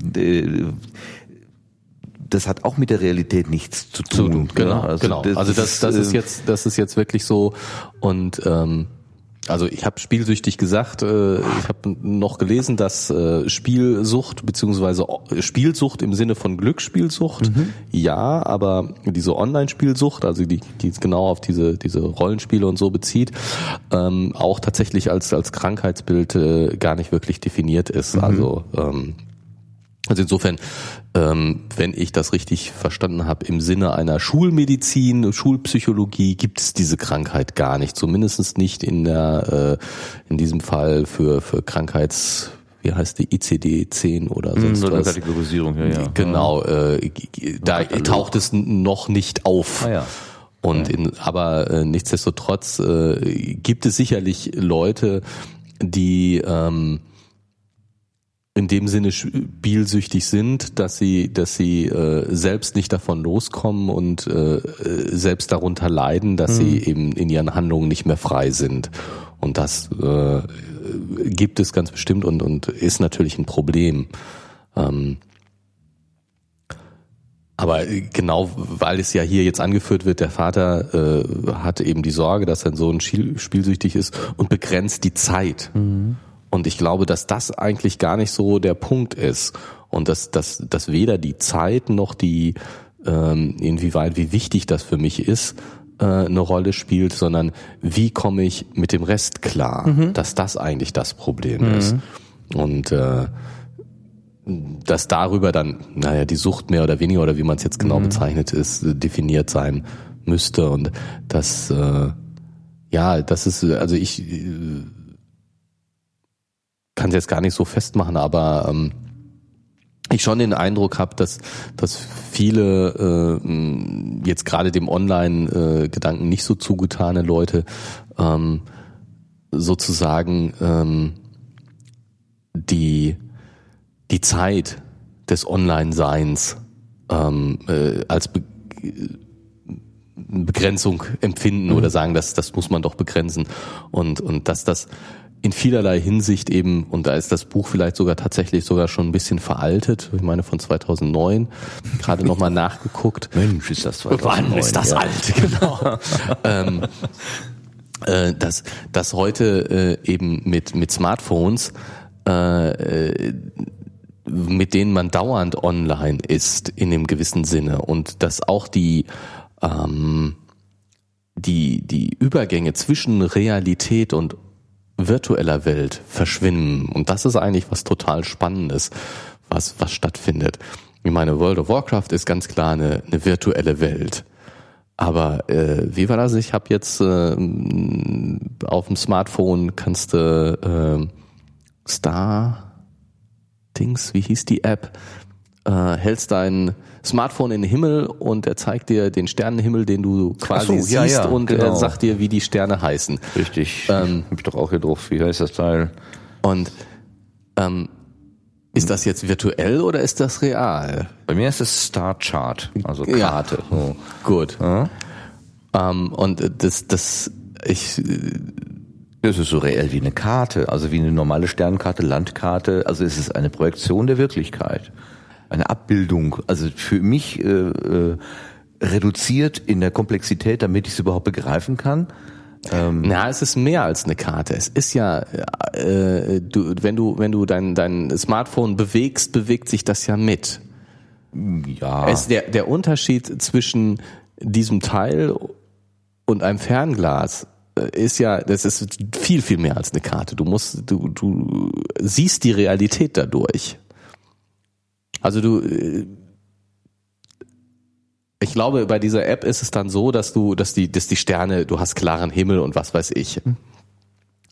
das hat auch mit der Realität nichts zu tun. Zu tun genau, also genau. Das, also das, das ist jetzt, das ist jetzt wirklich so. Und ähm, also ich habe spielsüchtig gesagt, äh, ich habe noch gelesen, dass äh, Spielsucht beziehungsweise Spielsucht im Sinne von Glücksspielsucht, mhm. ja, aber diese Online-Spielsucht, also die, die genau auf diese diese Rollenspiele und so bezieht, ähm, auch tatsächlich als als Krankheitsbild äh, gar nicht wirklich definiert ist. Mhm. Also ähm, Also insofern, ähm, wenn ich das richtig verstanden habe, im Sinne einer Schulmedizin, Schulpsychologie gibt es diese Krankheit gar nicht. Zumindest nicht in der, äh, in diesem Fall für, für Krankheits, wie heißt die, ICD-10 oder sonst so eine was. Kategorisierung, ja, ja. Genau, äh, da taucht es noch nicht auf. Ah, ja. Und in, aber äh, nichtsdestotrotz äh, gibt es sicherlich Leute, die ähm, in dem Sinne spielsüchtig sind, dass sie, dass sie äh, selbst nicht davon loskommen und äh, selbst darunter leiden, dass sie eben in ihren Handlungen nicht mehr frei sind. Und das äh, gibt es ganz bestimmt und, und ist natürlich ein Problem. Ähm, aber genau, weil es ja hier jetzt angeführt wird, der Vater äh, hat eben die Sorge, dass sein Sohn spielsüchtig ist und begrenzt die Zeit. Und ich glaube, dass das eigentlich gar nicht so der Punkt ist. Und dass, dass, dass weder die Zeit noch die, ähm, inwieweit, wie wichtig das für mich ist, äh, eine Rolle spielt, sondern wie komme ich mit dem Rest klar, dass das eigentlich das Problem ist. Und äh, dass darüber dann, naja, die Sucht mehr oder weniger oder wie man es jetzt genau bezeichnet ist, definiert sein müsste und das, äh, ja, das ist, also ich äh, kann es jetzt gar nicht so festmachen, aber ähm, ich schon den Eindruck habe, dass, dass viele äh, jetzt gerade dem Online-Gedanken nicht so zugetane Leute ähm, sozusagen ähm, die die Zeit des Online-Seins ähm, äh, als Be Begrenzung empfinden oder sagen, dass das muss man doch begrenzen. Und und dass das in vielerlei Hinsicht eben und da ist das Buch vielleicht sogar tatsächlich sogar schon ein bisschen veraltet. Ich meine von 2009 gerade noch mal nachgeguckt. Mensch, ist das 2009, Wann ist das ja. alt? Genau. ähm, äh, dass, dass heute äh, eben mit, mit Smartphones, äh, äh, mit denen man dauernd online ist, in einem gewissen Sinne und dass auch die, ähm, die, die Übergänge zwischen Realität und virtueller Welt verschwimmen. Und das ist eigentlich was total Spannendes, was, was stattfindet. Ich meine, World of Warcraft ist ganz klar eine, eine virtuelle Welt. Aber äh, wie war das? Ich habe jetzt äh, auf dem Smartphone kannst du äh, Star Dings, wie hieß die App? Äh, hältst dein Smartphone in den Himmel und er zeigt dir den Sternenhimmel, den du quasi so, ja, siehst ja, und genau. er sagt dir, wie die Sterne heißen. Richtig. Ähm, Hab ich doch auch hier drauf. Wie heißt das Teil? Und ähm, ist das jetzt virtuell oder ist das real? Bei mir ist es Star Chart, also Ja. Karte. So. Gut. Ja? Ähm, und das, das, ich, Es ist so reell wie eine Karte, also wie eine normale Sternkarte, Landkarte. Also es ist eine Projektion der Wirklichkeit, eine Abbildung. Also für mich äh, äh, reduziert in der Komplexität, damit ich es überhaupt begreifen kann. na, es ist mehr als eine Karte. Es ist ja, äh, du, wenn du, wenn du dein, dein Smartphone bewegst, bewegt sich das ja mit. Ja, Es, der, der Unterschied zwischen diesem Teil und einem Fernglas äh, ist ja, das ist viel, viel mehr als eine Karte. Du musst, du, du siehst die Realität dadurch. Also du, äh, ich glaube, bei dieser App ist es dann so, dass du, dass die, dass die Sterne, du hast klaren Himmel und was weiß ich.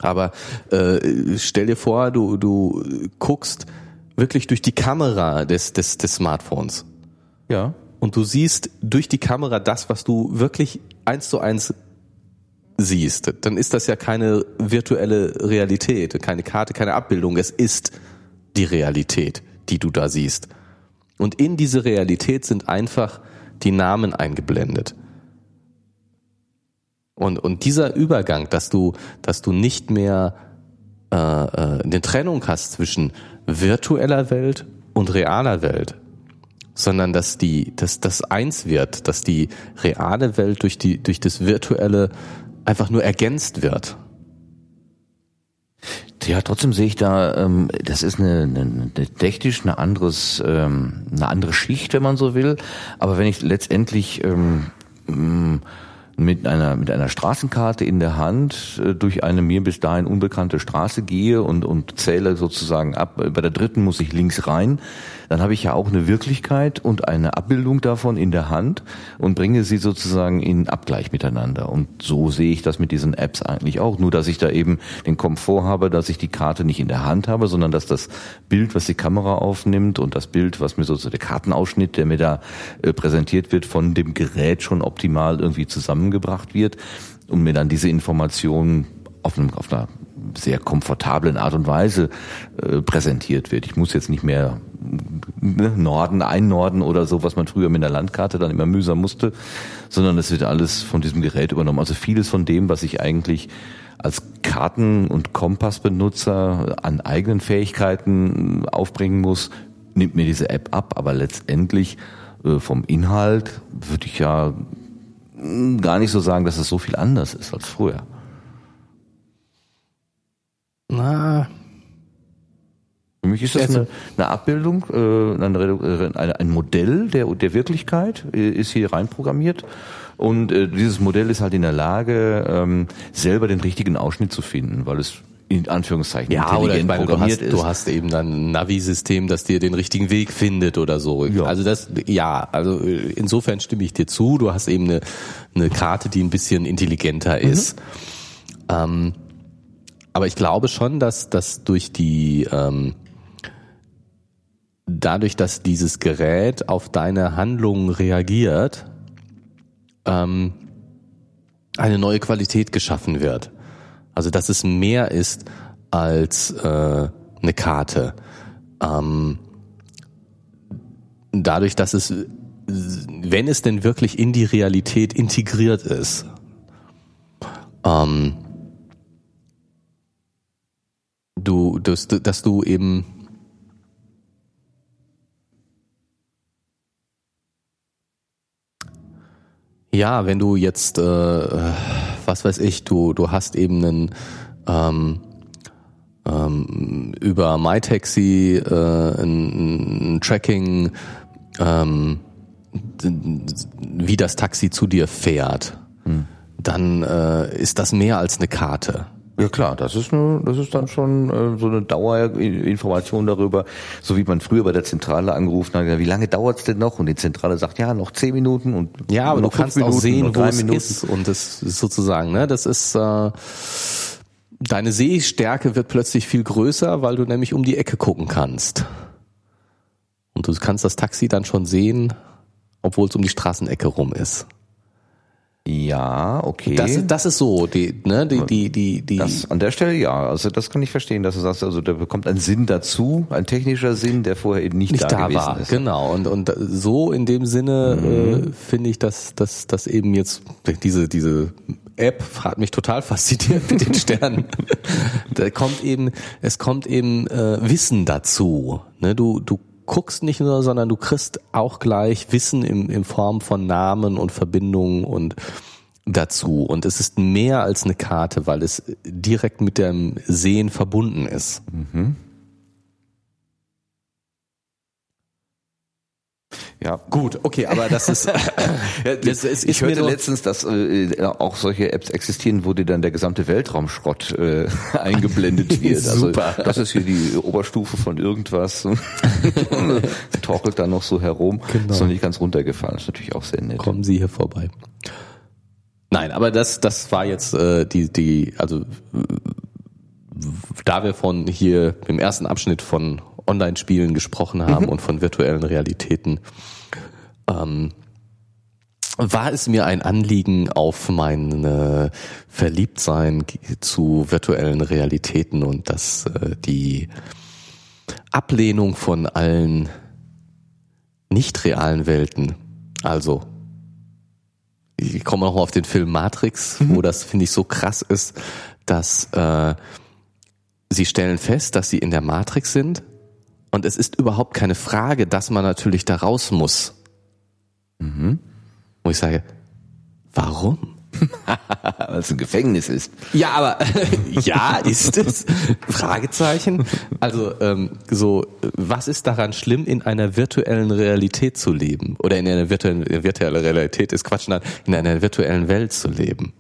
Aber äh, stell dir vor, du, du guckst wirklich durch die Kamera des, des, des Smartphones ja. und du siehst durch die Kamera das, was du wirklich eins zu eins siehst, dann ist das ja keine virtuelle Realität, keine Karte, keine Abbildung. Es ist die Realität, die du da siehst. Und in diese Realität sind einfach die Namen eingeblendet. Und, und dieser Übergang, dass du, dass du nicht mehr äh, äh, eine Trennung hast zwischen virtueller Welt und realer Welt, sondern dass die, dass das eins wird, dass die reale Welt durch die, durch das virtuelle einfach nur ergänzt wird. Ja, trotzdem sehe ich da, ähm, das ist eine, eine, eine technisch eine anderes, ähm, eine andere Schicht, wenn man so will. Aber wenn ich letztendlich ähm, ähm, mit einer mit einer Straßenkarte in der Hand äh, durch eine mir bis dahin unbekannte Straße gehe und und zähle sozusagen ab. Bei der dritten muss ich links rein. Dann habe ich ja auch eine Wirklichkeit und eine Abbildung davon in der Hand und bringe sie sozusagen in Abgleich miteinander. Und so sehe ich das mit diesen Apps eigentlich auch. Nur dass ich da eben den Komfort habe, dass ich die Karte nicht in der Hand habe, sondern dass das Bild, was die Kamera aufnimmt und das Bild, was mir sozusagen der Kartenausschnitt, der mir da äh, präsentiert wird, von dem Gerät schon optimal irgendwie zusammen zusammengebracht wird und mir dann diese Informationen auf, einem, auf einer sehr komfortablen Art und Weise äh, präsentiert wird. Ich muss jetzt nicht mehr Norden einnorden oder so, was man früher mit der Landkarte dann immer mühsam musste, sondern es wird alles von diesem Gerät übernommen. Also vieles von dem, was ich eigentlich als Karten- und Kompassbenutzer an eigenen Fähigkeiten aufbringen muss, nimmt mir diese App ab. Aber letztendlich äh, vom Inhalt würde ich ja gar nicht so sagen, dass es so viel anders ist als früher. Na. Für mich ist das eine, eine Abbildung, äh, eine, ein Modell der, der Wirklichkeit äh, ist hier reinprogrammiert. Und äh, dieses Modell ist halt in der Lage, ähm, selber den richtigen Ausschnitt zu finden, weil es in Anführungszeichen ja, oder ich meine, du hast, ist. du hast eben dann ein Navi-System, das dir den richtigen Weg findet oder so. Ja. Also das, ja, also insofern stimme ich dir zu. Du hast eben eine, eine Karte, die ein bisschen intelligenter mhm. ist. Ähm, aber ich glaube schon, dass, dass durch die ähm, dadurch, dass dieses Gerät auf deine Handlungen reagiert, ähm, eine neue Qualität geschaffen wird. Also dass es mehr ist als äh, eine Karte. Ähm, dadurch, dass es, wenn es denn wirklich in die Realität integriert ist, ähm, du, dass, dass du eben Ja, wenn du jetzt, äh, was weiß ich, du, du hast eben einen ähm, ähm, über MyTaxi äh, ein, ein Tracking, ähm, wie das Taxi zu dir fährt, hm. dann äh, ist das mehr als eine Karte. Ja klar, das ist eine, das ist dann schon äh, so eine Dauerinformation darüber, so wie man früher bei der Zentrale angerufen hat, wie lange dauert's denn noch? Und die Zentrale sagt, ja, noch zehn Minuten und ja, aber noch du kannst Minuten, auch sehen, wo es Minuten. ist und das ist sozusagen, ne, das ist äh, deine Sehstärke wird plötzlich viel größer, weil du nämlich um die Ecke gucken kannst und du kannst das Taxi dann schon sehen, obwohl es um die Straßenecke rum ist. Ja, okay. Das, das ist so, die, ne, die, die, die, die. Das, an der Stelle ja, also das kann ich verstehen, dass du sagst, also da bekommt ein Sinn dazu, ein technischer Sinn, der vorher eben nicht, nicht da, da gewesen war. Ist. Genau, und, und so in dem Sinne mhm. äh, finde ich, dass, dass, dass eben jetzt diese, diese App hat mich total fasziniert mit den Sternen. da kommt eben, es kommt eben äh, Wissen dazu. Ne, du, du guckst nicht nur, sondern du kriegst auch gleich Wissen in, in Form von Namen und Verbindungen und dazu. Und es ist mehr als eine Karte, weil es direkt mit dem Sehen verbunden ist. Mhm. Ja. Gut, okay, aber das ist. das ist ich hörte letztens, dass äh, auch solche Apps existieren, wo dir dann der gesamte Weltraumschrott äh, eingeblendet wird. Also Super. das ist hier die Oberstufe von irgendwas. torkelt da noch so herum. Genau. Ist noch nicht ganz runtergefallen. Ist natürlich auch sehr nett. Kommen Sie hier vorbei. Nein, aber das, das war jetzt äh, die, die, also da wir von hier im ersten Abschnitt von Online-Spielen gesprochen haben mhm. und von virtuellen Realitäten, ähm, war es mir ein Anliegen, auf mein äh, Verliebtsein zu virtuellen Realitäten und dass äh, die Ablehnung von allen nicht realen Welten, also ich komme noch auf den Film Matrix, mhm. wo das finde ich so krass ist, dass äh, sie stellen fest, dass sie in der Matrix sind, und es ist überhaupt keine Frage, dass man natürlich da raus muss. Mhm. Wo ich sage, warum? Weil es ein Gefängnis ist. Ja, aber ja, ist es? Fragezeichen. Also ähm, so, was ist daran schlimm, in einer virtuellen Realität zu leben? Oder in einer virtuellen virtuelle Realität ist Quatsch, nein, in einer virtuellen Welt zu leben.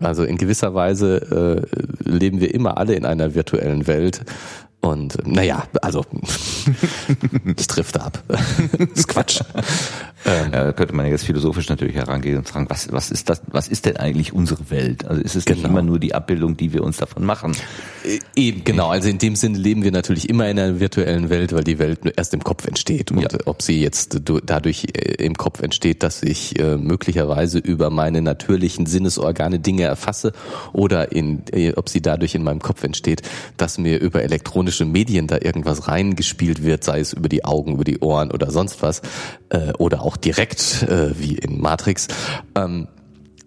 Also in gewisser Weise äh, leben wir immer alle in einer virtuellen Welt und naja, also ich trifft ab. das ist Quatsch. Ähm, ja, da könnte man jetzt philosophisch natürlich herangehen und fragen, was, was ist das, was ist denn eigentlich unsere Welt? Also ist es genau. nicht immer nur die Abbildung, die wir uns davon machen? Äh, eben, genau. Also in dem Sinne leben wir natürlich immer in einer virtuellen Welt, weil die Welt erst im Kopf entsteht. Und ja. ob sie jetzt dadurch äh, im Kopf entsteht, dass ich äh, möglicherweise über meine natürlichen Sinnesorgane Dinge erfasse oder in, ob sie dadurch in meinem Kopf entsteht, dass mir über elektronische elektronische Medien da irgendwas reingespielt wird, sei es über die Augen, über die Ohren oder sonst was, äh, oder auch direkt äh, wie in Matrix. Ähm,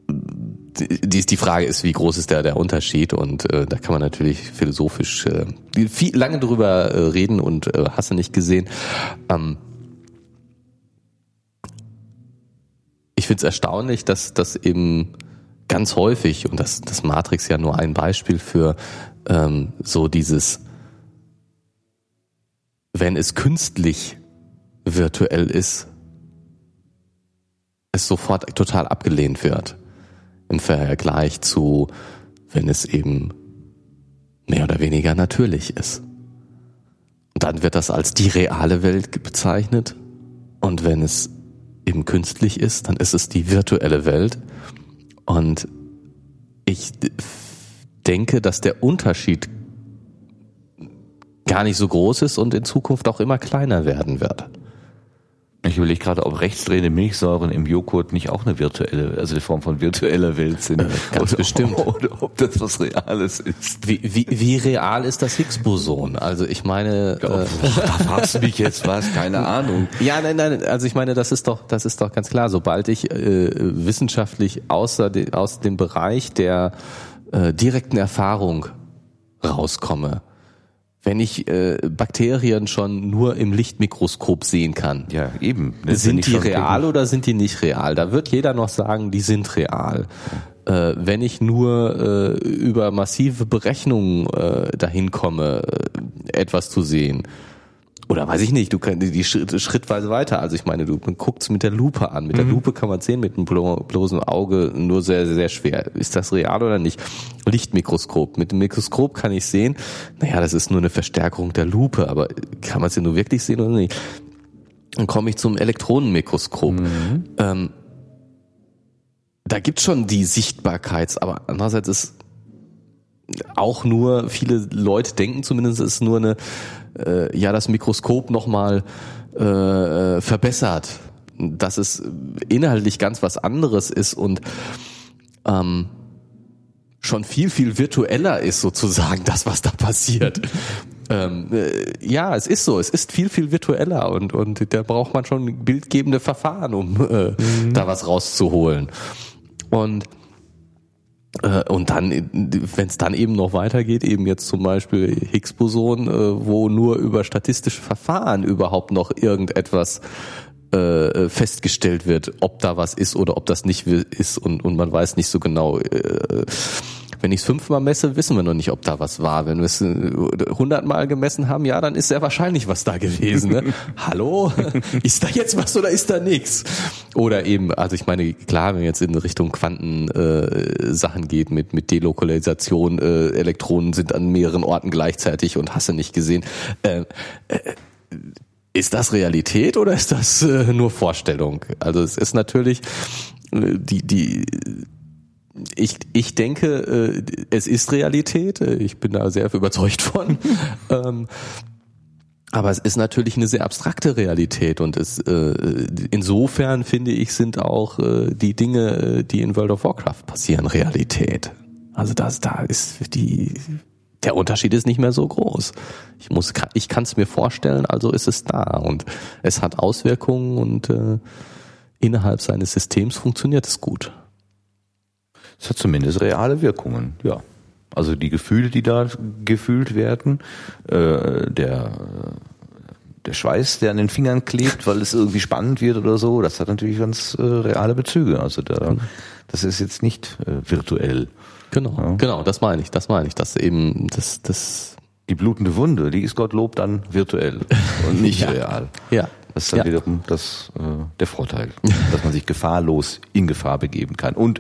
die, die Frage ist, wie groß ist der, der Unterschied und äh, da kann man natürlich philosophisch äh, viel, lange drüber äh, reden und äh, hast du nicht gesehen. Ähm, ich finde es erstaunlich, dass das eben ganz häufig, und das, das Matrix ja nur ein Beispiel für ähm, so dieses wenn es künstlich virtuell ist, es sofort total abgelehnt wird im Vergleich zu, wenn es eben mehr oder weniger natürlich ist. Und dann wird das als die reale Welt bezeichnet. Und wenn es eben künstlich ist, dann ist es die virtuelle Welt. Und ich denke, dass der Unterschied gar nicht so groß ist und in Zukunft auch immer kleiner werden wird. Ich überlege gerade, ob rechtsdrehende Milchsäuren im Joghurt nicht auch eine virtuelle, also eine Form von virtueller Welt sind. Äh, ganz oder, bestimmt. Oder ob das was Reales ist. Wie, wie, wie real ist das Higgs-Boson? Also ich meine. Ja, äh, da fragst du mich jetzt was, keine Ahnung. Ja, nein, nein, also ich meine, das ist doch, das ist doch ganz klar. Sobald ich äh, wissenschaftlich außer de, aus dem Bereich der äh, direkten Erfahrung rauskomme, wenn ich äh, Bakterien schon nur im Lichtmikroskop sehen kann. Ja, eben. Das sind die real gegen. oder sind die nicht real? Da wird jeder noch sagen, die sind real. Äh, wenn ich nur äh, über massive Berechnungen äh, dahin komme, äh, etwas zu sehen, oder weiß ich nicht, du kannst die Schritt, schrittweise weiter. Also ich meine, du guckst mit der Lupe an. Mit der mhm. Lupe kann man sehen, mit einem bloßen Auge nur sehr, sehr schwer. Ist das real oder nicht? Lichtmikroskop. Mit dem Mikroskop kann ich sehen, naja, das ist nur eine Verstärkung der Lupe, aber kann man sie nur wirklich sehen oder nicht? Dann komme ich zum Elektronenmikroskop. Mhm. Ähm, da gibt's schon die Sichtbarkeits, aber andererseits ist auch nur, viele Leute denken zumindest, ist nur eine äh, ja das Mikroskop nochmal äh, verbessert, dass es inhaltlich ganz was anderes ist und ähm, schon viel, viel virtueller ist sozusagen das, was da passiert. ähm, äh, ja, es ist so, es ist viel, viel virtueller und, und da braucht man schon bildgebende Verfahren, um äh, mhm. da was rauszuholen. Und äh, und dann, wenn es dann eben noch weitergeht, eben jetzt zum Beispiel Higgs-Boson, äh, wo nur über statistische Verfahren überhaupt noch irgendetwas äh, festgestellt wird, ob da was ist oder ob das nicht ist und, und man weiß nicht so genau, wenn ich es fünfmal messe, wissen wir noch nicht, ob da was war. Wenn wir es äh, hundertmal gemessen haben, ja, dann ist sehr wahrscheinlich was da gewesen. Ne? Hallo? Ist da jetzt was oder ist da nichts? Oder eben, also ich meine, klar, wenn jetzt in Richtung Quanten äh, geht mit, mit Delokalisation, äh, Elektronen sind an mehreren Orten gleichzeitig und hast du nicht gesehen. Äh, äh, ist das Realität oder ist das äh, nur Vorstellung? Also es ist natürlich die die ich, ich denke, äh, es ist Realität. Ich bin da sehr überzeugt von. ähm, aber es ist natürlich eine sehr abstrakte Realität und es äh, insofern finde ich sind auch äh, die Dinge, äh, die in World of Warcraft passieren, Realität. Also das da ist die der Unterschied ist nicht mehr so groß. Ich muss ich kann es mir vorstellen, also ist es da und es hat Auswirkungen und äh, innerhalb seines Systems funktioniert es gut. Es hat zumindest reale Wirkungen, ja. Also die Gefühle, die da gefühlt werden, äh, der der Schweiß, der an den Fingern klebt, weil es irgendwie spannend wird oder so, das hat natürlich ganz äh, reale Bezüge. Also da, das ist jetzt nicht äh, virtuell. Genau, ja. genau, das meine ich, das meine ich, dass eben das, das die blutende Wunde, die ist Gottlob dann virtuell und nicht ja. real. Ja. Das ist dann ja. wiederum das, äh, der Vorteil, dass man sich gefahrlos in Gefahr begeben kann. Und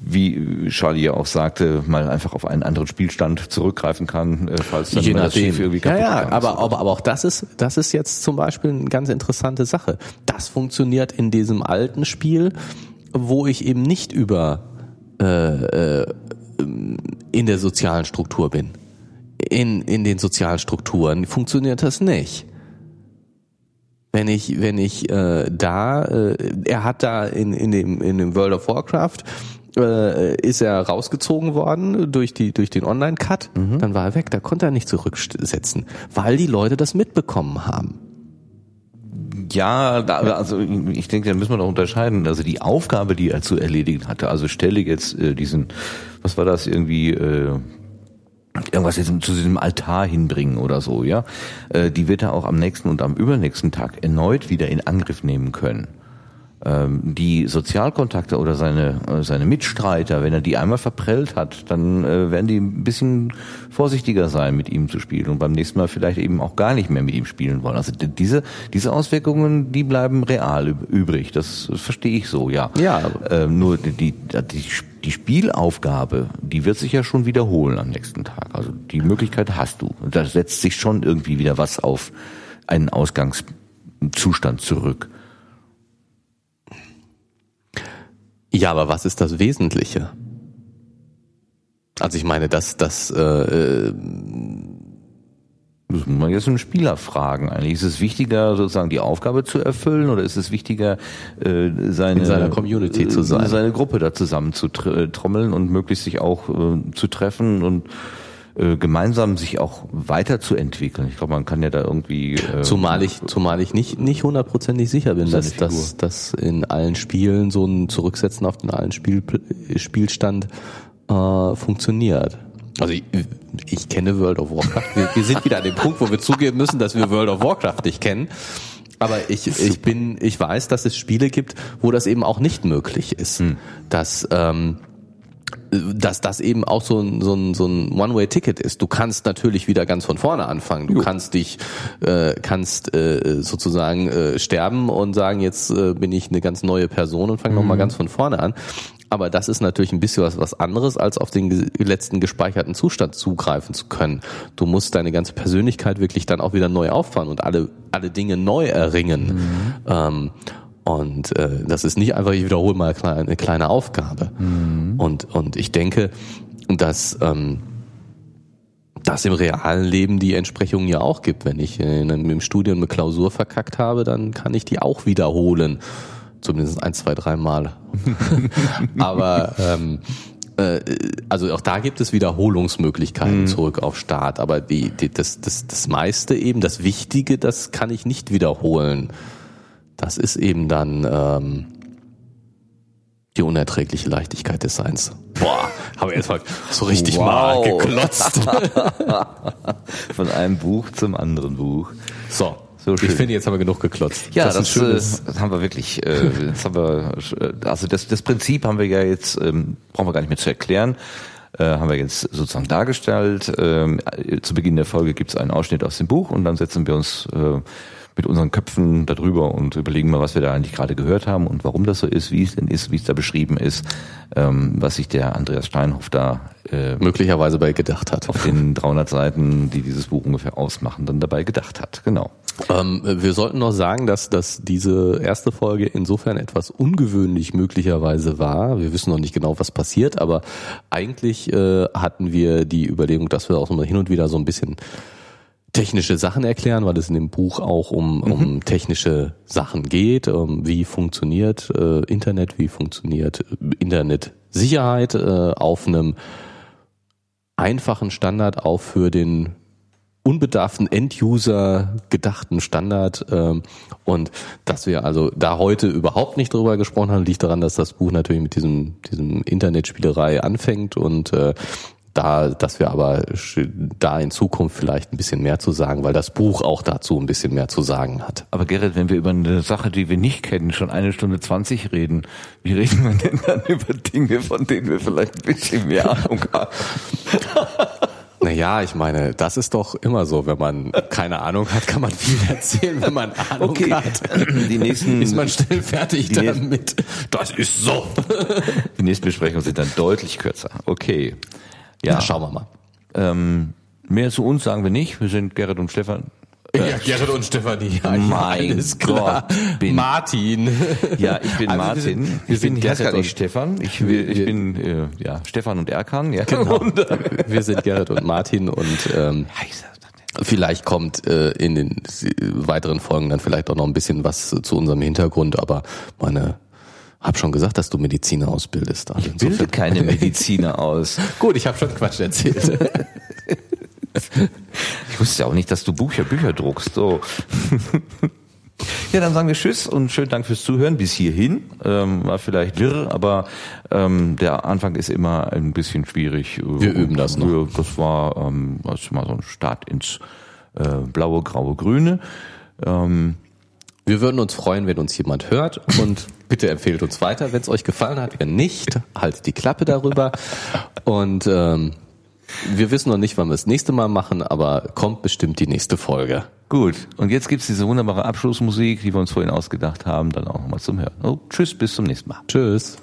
wie Charlie ja auch sagte, mal einfach auf einen anderen Spielstand zurückgreifen kann, äh, falls dann Je mal das Schiff irgendwie kaputt ja, ja, aber, aber, aber auch das ist, das ist jetzt zum Beispiel eine ganz interessante Sache. Das funktioniert in diesem alten Spiel, wo ich eben nicht über äh, äh, in der sozialen Struktur bin. In, in den sozialen Strukturen funktioniert das nicht wenn ich wenn ich äh, da äh, er hat da in in dem in dem World of Warcraft äh, ist er rausgezogen worden durch die durch den Online Cut, mhm. dann war er weg, da konnte er nicht zurücksetzen, weil die Leute das mitbekommen haben. Ja, da, also ich denke, da müssen wir doch unterscheiden. Also die Aufgabe, die er zu erledigen hatte, also stelle jetzt äh, diesen, was war das irgendwie, äh, irgendwas jetzt zu diesem Altar hinbringen oder so, ja, äh, die wird er auch am nächsten und am übernächsten Tag erneut wieder in Angriff nehmen können. Ähm, die Sozialkontakte oder seine, äh, seine Mitstreiter, wenn er die einmal verprellt hat, dann äh, werden die ein bisschen vorsichtiger sein, mit ihm zu spielen und beim nächsten Mal vielleicht eben auch gar nicht mehr mit ihm spielen wollen. Also diese, diese Auswirkungen, die bleiben real übrig. Das verstehe ich so, ja. Ja. Ähm, nur die, die, die Spielaufgabe, die wird sich ja schon wiederholen am nächsten Tag. Also die Möglichkeit hast du. Da setzt sich schon irgendwie wieder was auf einen Ausgangszustand zurück. Ja, aber was ist das Wesentliche? Also ich meine, dass das äh, äh muss man jetzt einen Spieler fragen eigentlich. Ist es wichtiger, sozusagen die Aufgabe zu erfüllen oder ist es wichtiger, äh, seine, in seiner Community zu sein? Seine Gruppe da zusammen zu trommeln und möglichst sich auch äh, zu treffen und äh, gemeinsam sich auch weiterzuentwickeln. Ich glaube, man kann ja da irgendwie. Äh, zumal ich, zumal ich nicht nicht hundertprozentig sicher bin, dass, dass, dass in allen Spielen so ein Zurücksetzen auf den alten Spiel, Spielstand äh, funktioniert. Also ich, ich kenne World of Warcraft. Wir, wir sind wieder an dem Punkt, wo wir zugeben müssen, dass wir World of Warcraft nicht kennen. Aber ich, ich bin, ich weiß, dass es Spiele gibt, wo das eben auch nicht möglich ist. Hm. Dass ähm, dass das eben auch so ein, so ein, so ein One-Way-Ticket ist. Du kannst natürlich wieder ganz von vorne anfangen. Du jo. kannst dich, äh, kannst äh, sozusagen äh, sterben und sagen, jetzt äh, bin ich eine ganz neue Person und fange mhm. nochmal ganz von vorne an. Aber das ist natürlich ein bisschen was, was anderes, als auf den letzten gespeicherten Zustand zugreifen zu können. Du musst deine ganze Persönlichkeit wirklich dann auch wieder neu auffahren und alle, alle Dinge neu erringen. Mhm. Ähm, und äh, das ist nicht einfach, ich wiederhole mal eine kleine Aufgabe. Mhm. Und, und ich denke, dass ähm, das im realen Leben die Entsprechungen ja auch gibt. Wenn ich in einem, im Studium eine Klausur verkackt habe, dann kann ich die auch wiederholen. Zumindest ein, zwei, drei Mal. Aber ähm, äh, also auch da gibt es Wiederholungsmöglichkeiten mhm. zurück auf Start. Aber die, die, das, das, das meiste eben, das Wichtige, das kann ich nicht wiederholen das ist eben dann ähm, die unerträgliche Leichtigkeit des Seins. Boah, habe jetzt mal so richtig wow. mal geklotzt. Von einem Buch zum anderen Buch. So. So ich finde, jetzt haben wir genug geklotzt. Ja, das, das, schönes, das haben wir wirklich. Äh, das haben wir, also das, das Prinzip haben wir ja jetzt, ähm, brauchen wir gar nicht mehr zu erklären äh, haben wir jetzt sozusagen dargestellt. Ähm, zu Beginn der Folge gibt es einen Ausschnitt aus dem Buch und dann setzen wir uns äh, mit unseren Köpfen darüber und überlegen mal, was wir da eigentlich gerade gehört haben und warum das so ist, wie es denn ist, wie es da beschrieben ist, ähm, was sich der Andreas Steinhoff da äh, möglicherweise bei gedacht hat. Auf den 300 Seiten, die dieses Buch ungefähr ausmachen, dann dabei gedacht hat. Genau. Ähm, wir sollten noch sagen, dass, dass diese erste Folge insofern etwas ungewöhnlich möglicherweise war. Wir wissen noch nicht genau, was passiert, aber eigentlich äh, hatten wir die Überlegung, dass wir auch mal hin und wieder so ein bisschen technische Sachen erklären, weil es in dem Buch auch um, mhm. um technische Sachen geht, um wie funktioniert äh, Internet, wie funktioniert Internetsicherheit äh, auf einem einfachen Standard auch für den unbedarften End-User gedachten Standard ähm, und dass wir also da heute überhaupt nicht drüber gesprochen haben, liegt daran, dass das Buch natürlich mit diesem diesem Internetspielerei anfängt und äh, da, dass wir aber da in Zukunft vielleicht ein bisschen mehr zu sagen, weil das Buch auch dazu ein bisschen mehr zu sagen hat. Aber Gerrit, wenn wir über eine Sache, die wir nicht kennen, schon eine Stunde zwanzig reden, wie reden wir denn dann über Dinge, von denen wir vielleicht ein bisschen mehr Ahnung haben? Naja, ich meine, das ist doch immer so. Wenn man keine Ahnung hat, kann man viel erzählen. Wenn man Ahnung okay. hat, die nächsten, ist man schnell fertig damit. Das ist so. Die nächsten Besprechungen sind dann deutlich kürzer. Okay. Ja, Na, schauen wir mal. Ähm, mehr zu uns sagen wir nicht. Wir sind Gerrit und Stefan. Ja, Gerrit und Stefanie. Ja, mein Gott. Bin, Martin. Ja, ich bin also Martin. Wir sind, wir sind Gerrit und Stefan. Ich, wir, ich bin äh, ja Stefan und Erkan. Ja. Genau. Äh, wir sind Gerrit und Martin und ähm, vielleicht kommt äh, in den weiteren Folgen dann vielleicht auch noch ein bisschen was zu unserem Hintergrund, aber meine hab schon gesagt, dass du Mediziner ausbildest. Also ich bilde keine Mediziner aus. Gut, ich habe schon Quatsch erzählt. ich wusste ja auch nicht, dass du Bücher, Bücher druckst. So. Ja, dann sagen wir Tschüss und schönen Dank fürs Zuhören bis hierhin. Ähm, war vielleicht wirr, aber ähm, der Anfang ist immer ein bisschen schwierig. Wir üben das noch. Das war, ähm, das war so ein Start ins äh, blaue, graue, grüne. Ähm, wir würden uns freuen, wenn uns jemand hört und bitte empfehlt uns weiter, wenn es euch gefallen hat. Wenn nicht, haltet die Klappe darüber. Und ähm, wir wissen noch nicht, wann wir das nächste Mal machen, aber kommt bestimmt die nächste Folge. Gut, und jetzt gibt es diese wunderbare Abschlussmusik, die wir uns vorhin ausgedacht haben, dann auch nochmal zum Hören. Oh, tschüss, bis zum nächsten Mal. Tschüss.